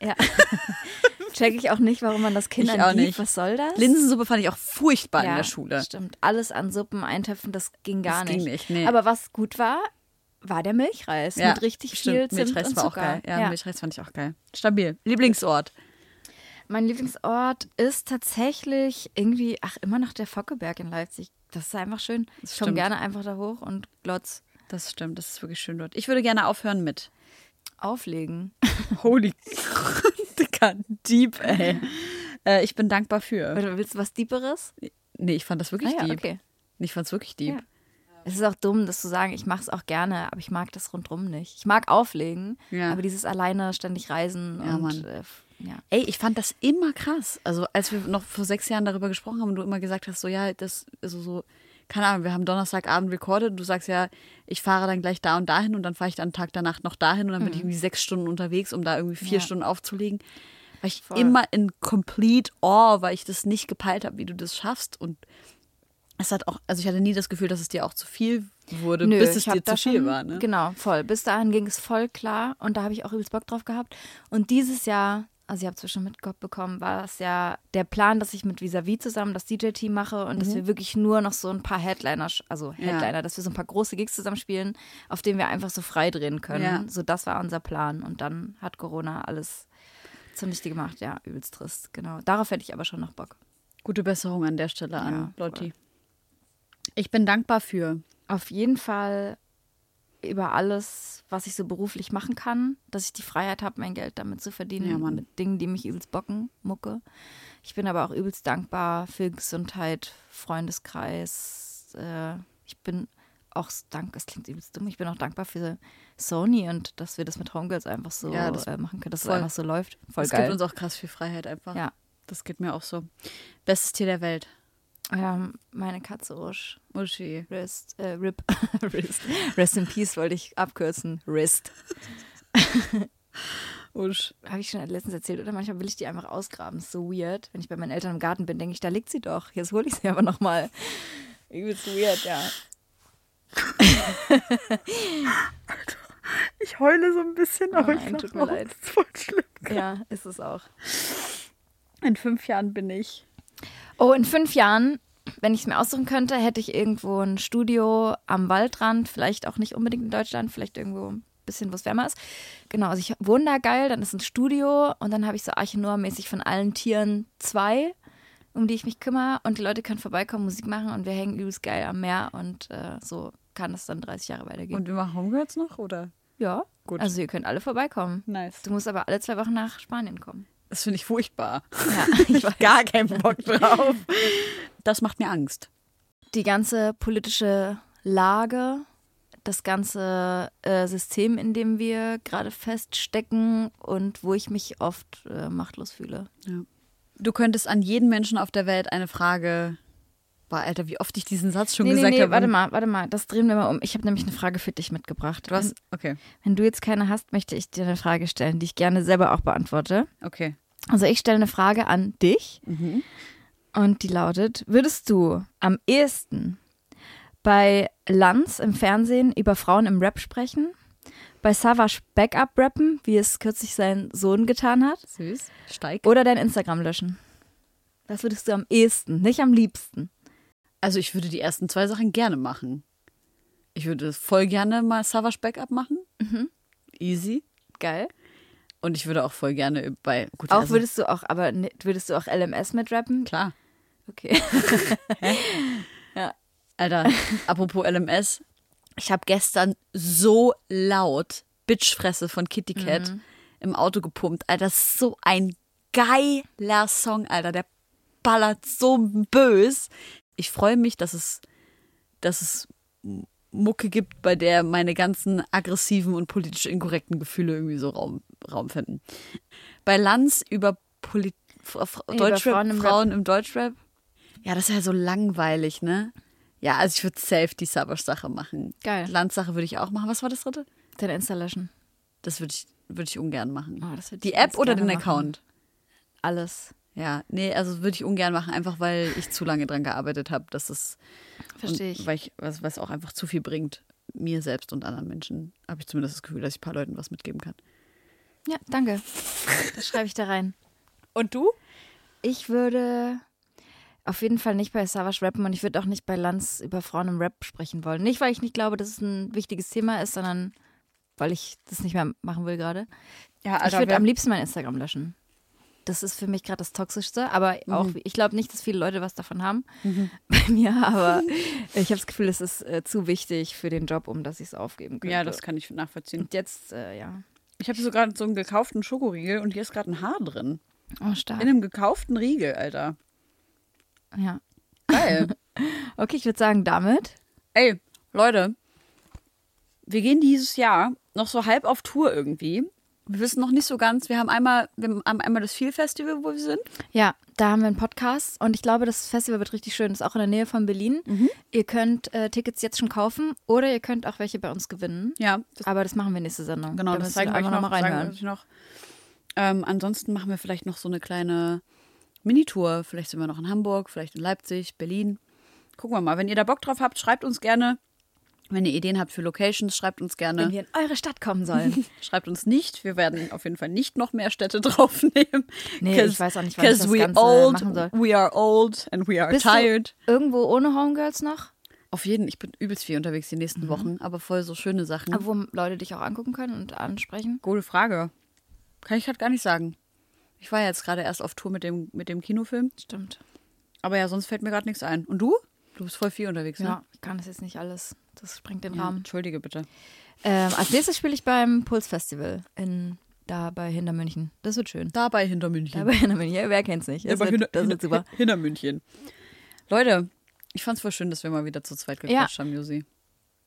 Ja. Check ich auch nicht, warum man das Kindern Ich auch nicht. Was soll das? Linsensuppe fand ich auch furchtbar ja, in der Schule. Stimmt. Alles an Suppen eintöpfen, das ging gar Das nicht. ging nicht, nee. Aber was gut war, war der Milchreis Ja, mit richtig stimmt. viel Zimt Milchreis und war auch Zucker. geil. Ja, Ja. Milchreis fand ich auch geil. Stabil. Lieblingsort. Mein Lieblingsort ist tatsächlich irgendwie, ach, immer noch der Fockeberg in Leipzig. Das ist einfach schön. Das Ich komme gerne einfach da hoch und glotz Das stimmt, das ist wirklich schön dort. Ich würde gerne aufhören mit. auflegen. Holy Dicker, deep, ey. Äh, ich bin dankbar für. Willst du was Deeperes? Nee, ich fand das wirklich Ah ja, deep. okay. Ich fand es wirklich deep. Ja. Es ist auch dumm, das zu sagen, ich mache es auch gerne, aber ich mag das rundrum nicht. Ich mag auflegen, Ja. aber dieses alleine ständig reisen und Mann. Ja. Ey, ich fand das immer krass. Also, als wir noch vor sechs Jahren darüber gesprochen haben und du immer gesagt hast, so, ja, das, also so, keine Ahnung, wir haben Donnerstagabend recorded und du sagst ja, ich fahre dann gleich da und dahin und dann fahre ich dann Tag danach noch dahin und dann bin ich irgendwie sechs Stunden unterwegs, um da irgendwie vier Mhm. Ja. Stunden aufzulegen. War ich Voll. immer in complete awe, weil ich das nicht gepeilt habe, wie du das schaffst und es hat auch, also ich hatte nie das Gefühl, dass es dir auch zu viel wurde, Nö, bis es dir zu viel schon- war. Ne? Genau, voll. Bis dahin ging es voll klar und da habe ich auch übelst Bock drauf gehabt. Und dieses Jahr, also ihr habt es schon mitbekommen, war es ja der Plan, dass ich mit Visavi zusammen das DJ-Team mache und dass wir wirklich nur noch so ein paar Headliner, also Mhm. Ja. Headliner, dass wir so ein paar große Gigs zusammen spielen, auf denen wir einfach so frei drehen können. Ja. So, das war unser Plan. Und dann hat Corona alles zunichte gemacht. Ja, übelst trist. Genau. Darauf hätte ich aber schon noch Bock. Gute Besserung an der Stelle an Ja, Lotti. Ich bin dankbar für. auf jeden Fall über alles, was ich so beruflich machen kann, dass ich die Freiheit habe, mein Geld damit zu verdienen, Ja, Mann. mit Dingen, die mich übelst bocken, mucke. Ich bin aber auch übelst dankbar für Gesundheit, Freundeskreis. Äh, ich bin auch dank, es klingt übelst dumm, ich bin auch dankbar für Sony und dass wir das mit Homegirls einfach so Ja, das- äh, machen können, dass voll. es einfach so läuft. Voll Es geil. gibt uns auch krass viel Freiheit einfach. ja. Das geht mir auch so. Bestes Tier der Welt. Ähm, meine Katze Usch. Uschi. Rest, äh, Rip, Rest. Rest in Peace wollte ich abkürzen. Rest. Usch. Habe ich schon letztens erzählt, oder? Manchmal will ich die einfach ausgraben. Ist so weird. Wenn ich bei meinen Eltern im Garten bin, denke ich, da liegt sie doch. Jetzt hole ich sie aber nochmal. Übelst weird, ja. Ich heule so ein bisschen, aber ich nein, tut mir leid. ist voll schlimm. Ja, ist es auch. In fünf Jahren bin ich. Oh, in fünf Jahren, wenn ich es mir aussuchen könnte, hätte ich irgendwo ein Studio am Waldrand. Vielleicht auch nicht unbedingt in Deutschland, vielleicht irgendwo ein bisschen, wo es wärmer ist. Genau, also ich wohne da geil, dann ist ein Studio und dann habe ich so Archinor-mäßig von allen Tieren zwei, um die ich mich kümmere. Und die Leute können vorbeikommen, Musik machen und wir hängen übelst geil am Meer und äh, so kann es dann 30 Jahre weitergehen. Und wir machen Homegirls noch, oder? ja, Gut. Also ihr könnt alle vorbeikommen. Nice. Du musst aber alle zwei Wochen nach Spanien kommen. Das finde ich furchtbar. Ja, ich weiß. Gar keinen Bock drauf. Das macht mir Angst. Die ganze politische Lage, das ganze äh, System, in dem wir gerade feststecken und wo ich mich oft äh, machtlos fühle. Du könntest an jeden Menschen auf der Welt eine Frage. Boah, Alter, wie oft ich diesen Satz schon Nee, nee, gesagt nee, habe. warte mal, warte mal, das drehen wir mal um. Ich habe nämlich eine Frage für dich mitgebracht. Du hast. Okay. Wenn du jetzt keine hast, möchte ich dir eine Frage stellen, die ich gerne selber auch beantworte. Okay. Also ich stelle eine Frage an dich Mhm. und die lautet, würdest du am ehesten bei Lanz im Fernsehen über Frauen im Rap sprechen? Bei Savage Backup rappen, wie es kürzlich sein Sohn getan hat? Süß. Steig. Oder dein Instagram löschen? Was würdest du am ehesten, nicht am liebsten? Also ich würde die ersten zwei Sachen gerne machen. Ich würde voll gerne mal Savage Backup machen. Easy. Geil. Und ich würde auch voll gerne bei gut, Auch also, würdest du auch, aber ne- würdest du auch LMS mit rappen? klar. Okay. Alter, apropos LMS, ich habe gestern so laut Bitchfresse von Kitty Cat im Auto gepumpt. Alter, das ist so ein geiler Song, Alter. Der ballert so bös. Ich freue mich, dass es, dass es Mucke gibt, bei der meine ganzen aggressiven und politisch inkorrekten Gefühle irgendwie so Raum, Raum finden. Bei Lanz über Poli Fra- Deutschrap, Frauen im Frauen im Deutschrap. Ja, das ist ja so langweilig, ne? Ja, also ich würde safe die Savage-Sache machen. Geil. Lanz-Sache würde ich auch machen. Was war das dritte? Dein Insta löschen. Das würde ich, würd ich ungern machen. Oh, die App oder den machen. Account? Alles. Ja. Nee, also würde ich ungern machen, einfach weil ich zu lange dran gearbeitet habe, dass es Verstehe ich. Weil ich, was, was auch einfach zu viel bringt, mir selbst und anderen Menschen, habe ich zumindest das Gefühl, dass ich ein paar Leuten was mitgeben kann. Ja, danke. Das schreibe ich da rein. Und du? Ich würde auf jeden Fall nicht bei Savage rappen und ich würde auch nicht bei Lanz über Frauen im Rap sprechen wollen. Nicht, weil ich nicht glaube, dass es ein wichtiges Thema ist, sondern weil ich das nicht mehr machen will gerade. Ja, ich würde am liebsten mein Instagram löschen. Das ist für mich gerade das Toxischste, aber auch, ich glaube nicht, dass viele Leute was davon haben bei mir, aber ich habe das Gefühl, es ist äh, zu wichtig für den Job, um dass ich es aufgeben könnte. Ja, das kann ich nachvollziehen. Und jetzt, äh, ja. Ich habe so gerade so einen gekauften Schokoriegel und hier ist gerade ein Haar drin. Oh, stark. In einem gekauften Riegel, Alter. Ja. Geil. Okay, ich würde sagen, damit. Ey, Leute, wir gehen dieses Jahr noch so halb auf Tour irgendwie. Wir wissen noch nicht so ganz. Wir haben einmal, wir haben einmal das Feel Festival, wo wir sind. Ja, da haben wir einen Podcast und ich glaube, das Festival wird richtig schön. Das ist auch in der Nähe von Berlin. Ihr könnt äh, Tickets jetzt schon kaufen oder ihr könnt auch welche bei uns gewinnen. Ja, das, Aber das machen wir nächste Sendung. genau, Da das zeigen wir euch noch, mal reinhören. noch. Ähm, ansonsten machen wir vielleicht noch so eine kleine Minitour. Vielleicht sind wir noch in Hamburg, vielleicht in Leipzig, Berlin. Gucken wir mal. Wenn ihr da Bock drauf habt, schreibt uns gerne. Wenn ihr Ideen habt für Locations, schreibt uns gerne. Wenn wir in eure Stadt kommen sollen. Schreibt uns nicht. Wir werden auf jeden Fall nicht noch mehr Städte draufnehmen. Nee, ich weiß auch nicht, wann ich das we Ganze old, machen soll. We are old and we are Bist tired. du irgendwo ohne Homegirls noch? Auf jeden, ich bin übelst viel unterwegs die nächsten Wochen, aber voll so schöne Sachen. Wo Leute dich auch angucken können und ansprechen? Gute Frage. Kann ich halt gar nicht sagen. Ich war ja jetzt gerade erst auf Tour mit dem, mit dem Kinofilm. Stimmt. Aber ja, sonst fällt mir gerade nichts ein. Und du? Du bist voll viel unterwegs, ne? Ja, ich kann das jetzt nicht alles. Das sprengt den Ja, Rahmen. Entschuldige bitte. Ähm, als nächstes spiele ich beim Puls Festival in da bei Hintermünchen. Das wird schön. Dabei hinter München. Da bei Hintermünchen. Ja, wer kennt's nicht? Das, Dabei wird, das wird super. Hinter München. Leute, ich fand's voll schön, dass wir mal wieder zu zweit gequatscht haben, Josi.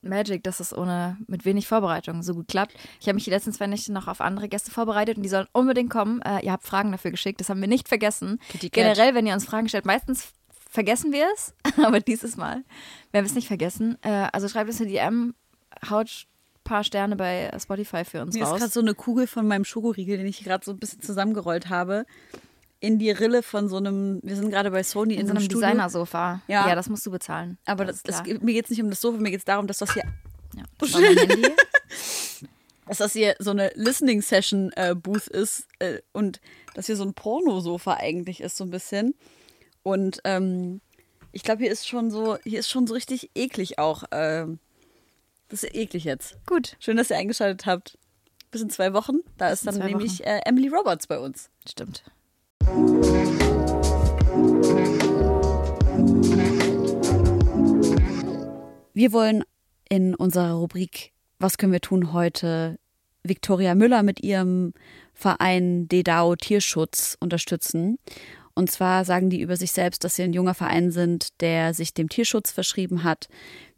Magic, dass es ohne mit wenig Vorbereitung so gut klappt. Ich habe mich die letzten zwei Nächte noch auf andere Gäste vorbereitet und die sollen unbedingt kommen. Äh, ihr habt Fragen dafür geschickt, das haben wir nicht vergessen. Kitty Cat. Generell, wenn ihr uns Fragen stellt, meistens vergessen wir es, aber dieses Mal werden wir es nicht vergessen. Äh, also schreibt uns eine DM, haut ein paar Sterne bei Spotify für uns Mir ist raus. gerade so eine Kugel von meinem Schokoriegel, den ich gerade so ein bisschen zusammengerollt habe, in die Rille von so einem, wir sind gerade bei Sony in, in so einem Studio. Designersofa. Ja. ja, das musst du bezahlen. Aber das das, ist es, mir geht es nicht um das Sofa, mir geht es darum, dass das hier, Ja, das dass das hier so eine Listening Session äh, Booth ist äh, und dass hier so ein Pornosofa eigentlich ist so ein bisschen. Und ähm, ich glaube, hier ist schon so, hier ist schon so richtig eklig auch. ähm, das ist eklig jetzt. Gut, Schön, dass ihr eingeschaltet habt. Bis in zwei Wochen. Da Bis ist dann nämlich äh, Emily Roberts bei uns. stimmt. Wir wollen in unserer Rubrik Was können wir tun heute Viktoria Müller mit ihrem Verein DEDAO Tierschutz unterstützen. Und zwar sagen die über sich selbst, dass sie ein junger Verein sind, der sich dem Tierschutz verschrieben hat.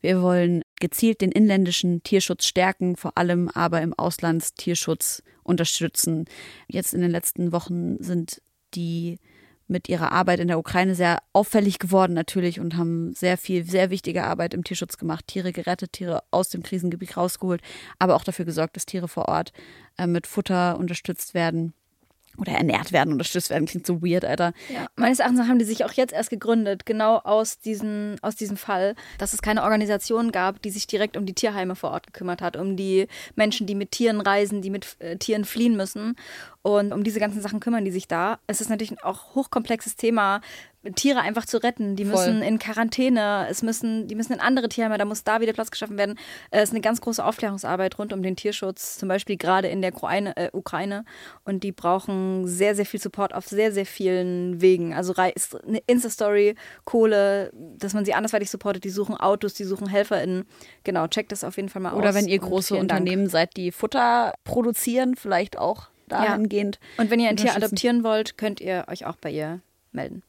Wir wollen gezielt den inländischen Tierschutz stärken, vor allem aber im Auslandstierschutz unterstützen. Jetzt in den letzten Wochen sind die mit ihrer Arbeit in der Ukraine sehr auffällig geworden natürlich und haben sehr viel, sehr wichtige Arbeit im Tierschutz gemacht, Tiere gerettet, Tiere aus dem Krisengebiet rausgeholt, aber auch dafür gesorgt, dass Tiere vor Ort äh, mit Futter unterstützt werden oder ernährt werden, unterstützt werden. Klingt so weird, Alter. Ja, meines Erachtens haben die sich auch jetzt erst gegründet, genau aus, diesen, aus diesem Fall, dass es keine Organisation gab, die sich direkt um die Tierheime vor Ort gekümmert hat, um die Menschen, die mit Tieren reisen, die mit äh, Tieren fliehen müssen. Und um diese ganzen Sachen kümmern die sich da. Es ist natürlich auch ein hochkomplexes Thema, Tiere einfach zu retten. Die Voll. müssen in Quarantäne, es müssen, die müssen in andere Tierheime, da muss da wieder Platz geschaffen werden. Äh, Es ist eine ganz große Aufklärungsarbeit rund um den Tierschutz, zum Beispiel gerade in der Ukraine. Äh, Ukraine. Und die brauchen sehr, sehr viel Support auf sehr, sehr vielen Wegen. Also eine Insta-Story, Kohle, dass man sie andersweitig supportet. Die suchen Autos, die suchen HelferInnen. Genau, checkt das auf jeden Fall mal aus. Oder wenn ihr große vielen Dank. Unternehmen seid, die Futter produzieren, vielleicht auch dahingehend. Und wenn ihr ein Tier adoptieren wollt, könnt ihr euch auch bei ihr melden.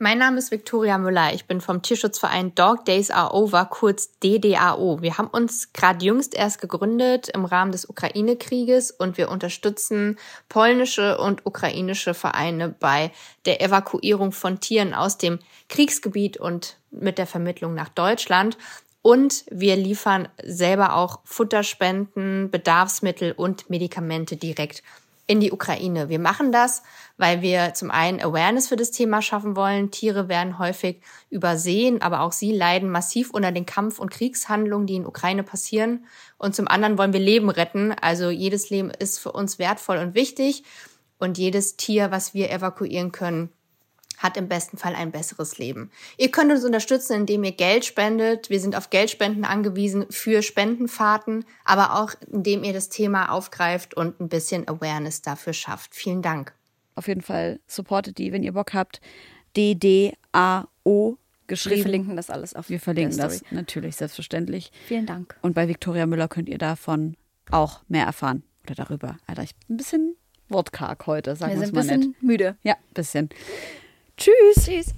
Mein Name ist Viktoria Müller. Ich bin vom Tierschutzverein Dog Days Are Over, kurz DDAO. Wir haben uns gerade jüngst erst gegründet im Rahmen des Ukraine-Krieges und wir unterstützen polnische und ukrainische Vereine bei der Evakuierung von Tieren aus dem Kriegsgebiet und mit der Vermittlung nach Deutschland. Und wir liefern selber auch Futterspenden, Bedarfsmittel und Medikamente direkt in die Ukraine. Wir machen das, weil wir zum einen Awareness für das Thema schaffen wollen. Tiere werden häufig übersehen, aber auch sie leiden massiv unter den Kampf- und Kriegshandlungen, die in Ukraine passieren. Und zum anderen wollen wir Leben retten. Also jedes Leben ist für uns wertvoll und wichtig. Und jedes Tier, was wir evakuieren können, hat im besten Fall ein besseres Leben. Ihr könnt uns unterstützen, indem ihr Geld spendet. Wir sind auf Geldspenden angewiesen für Spendenfahrten, aber auch indem ihr das Thema aufgreift und ein bisschen Awareness dafür schafft. Vielen Dank. Auf jeden Fall supportet die, wenn ihr Bock habt. DDAO geschrieben. Wir verlinken das alles auf Wir verlinken der das natürlich, selbstverständlich. Vielen Dank. Und bei Viktoria Müller könnt ihr davon auch mehr erfahren. Oder darüber. Alter, ich bin ein bisschen wortkarg heute, sagen Wir wir sind es ein mal nett. bisschen müde. Ja, bisschen. Tschüss. Tschüss.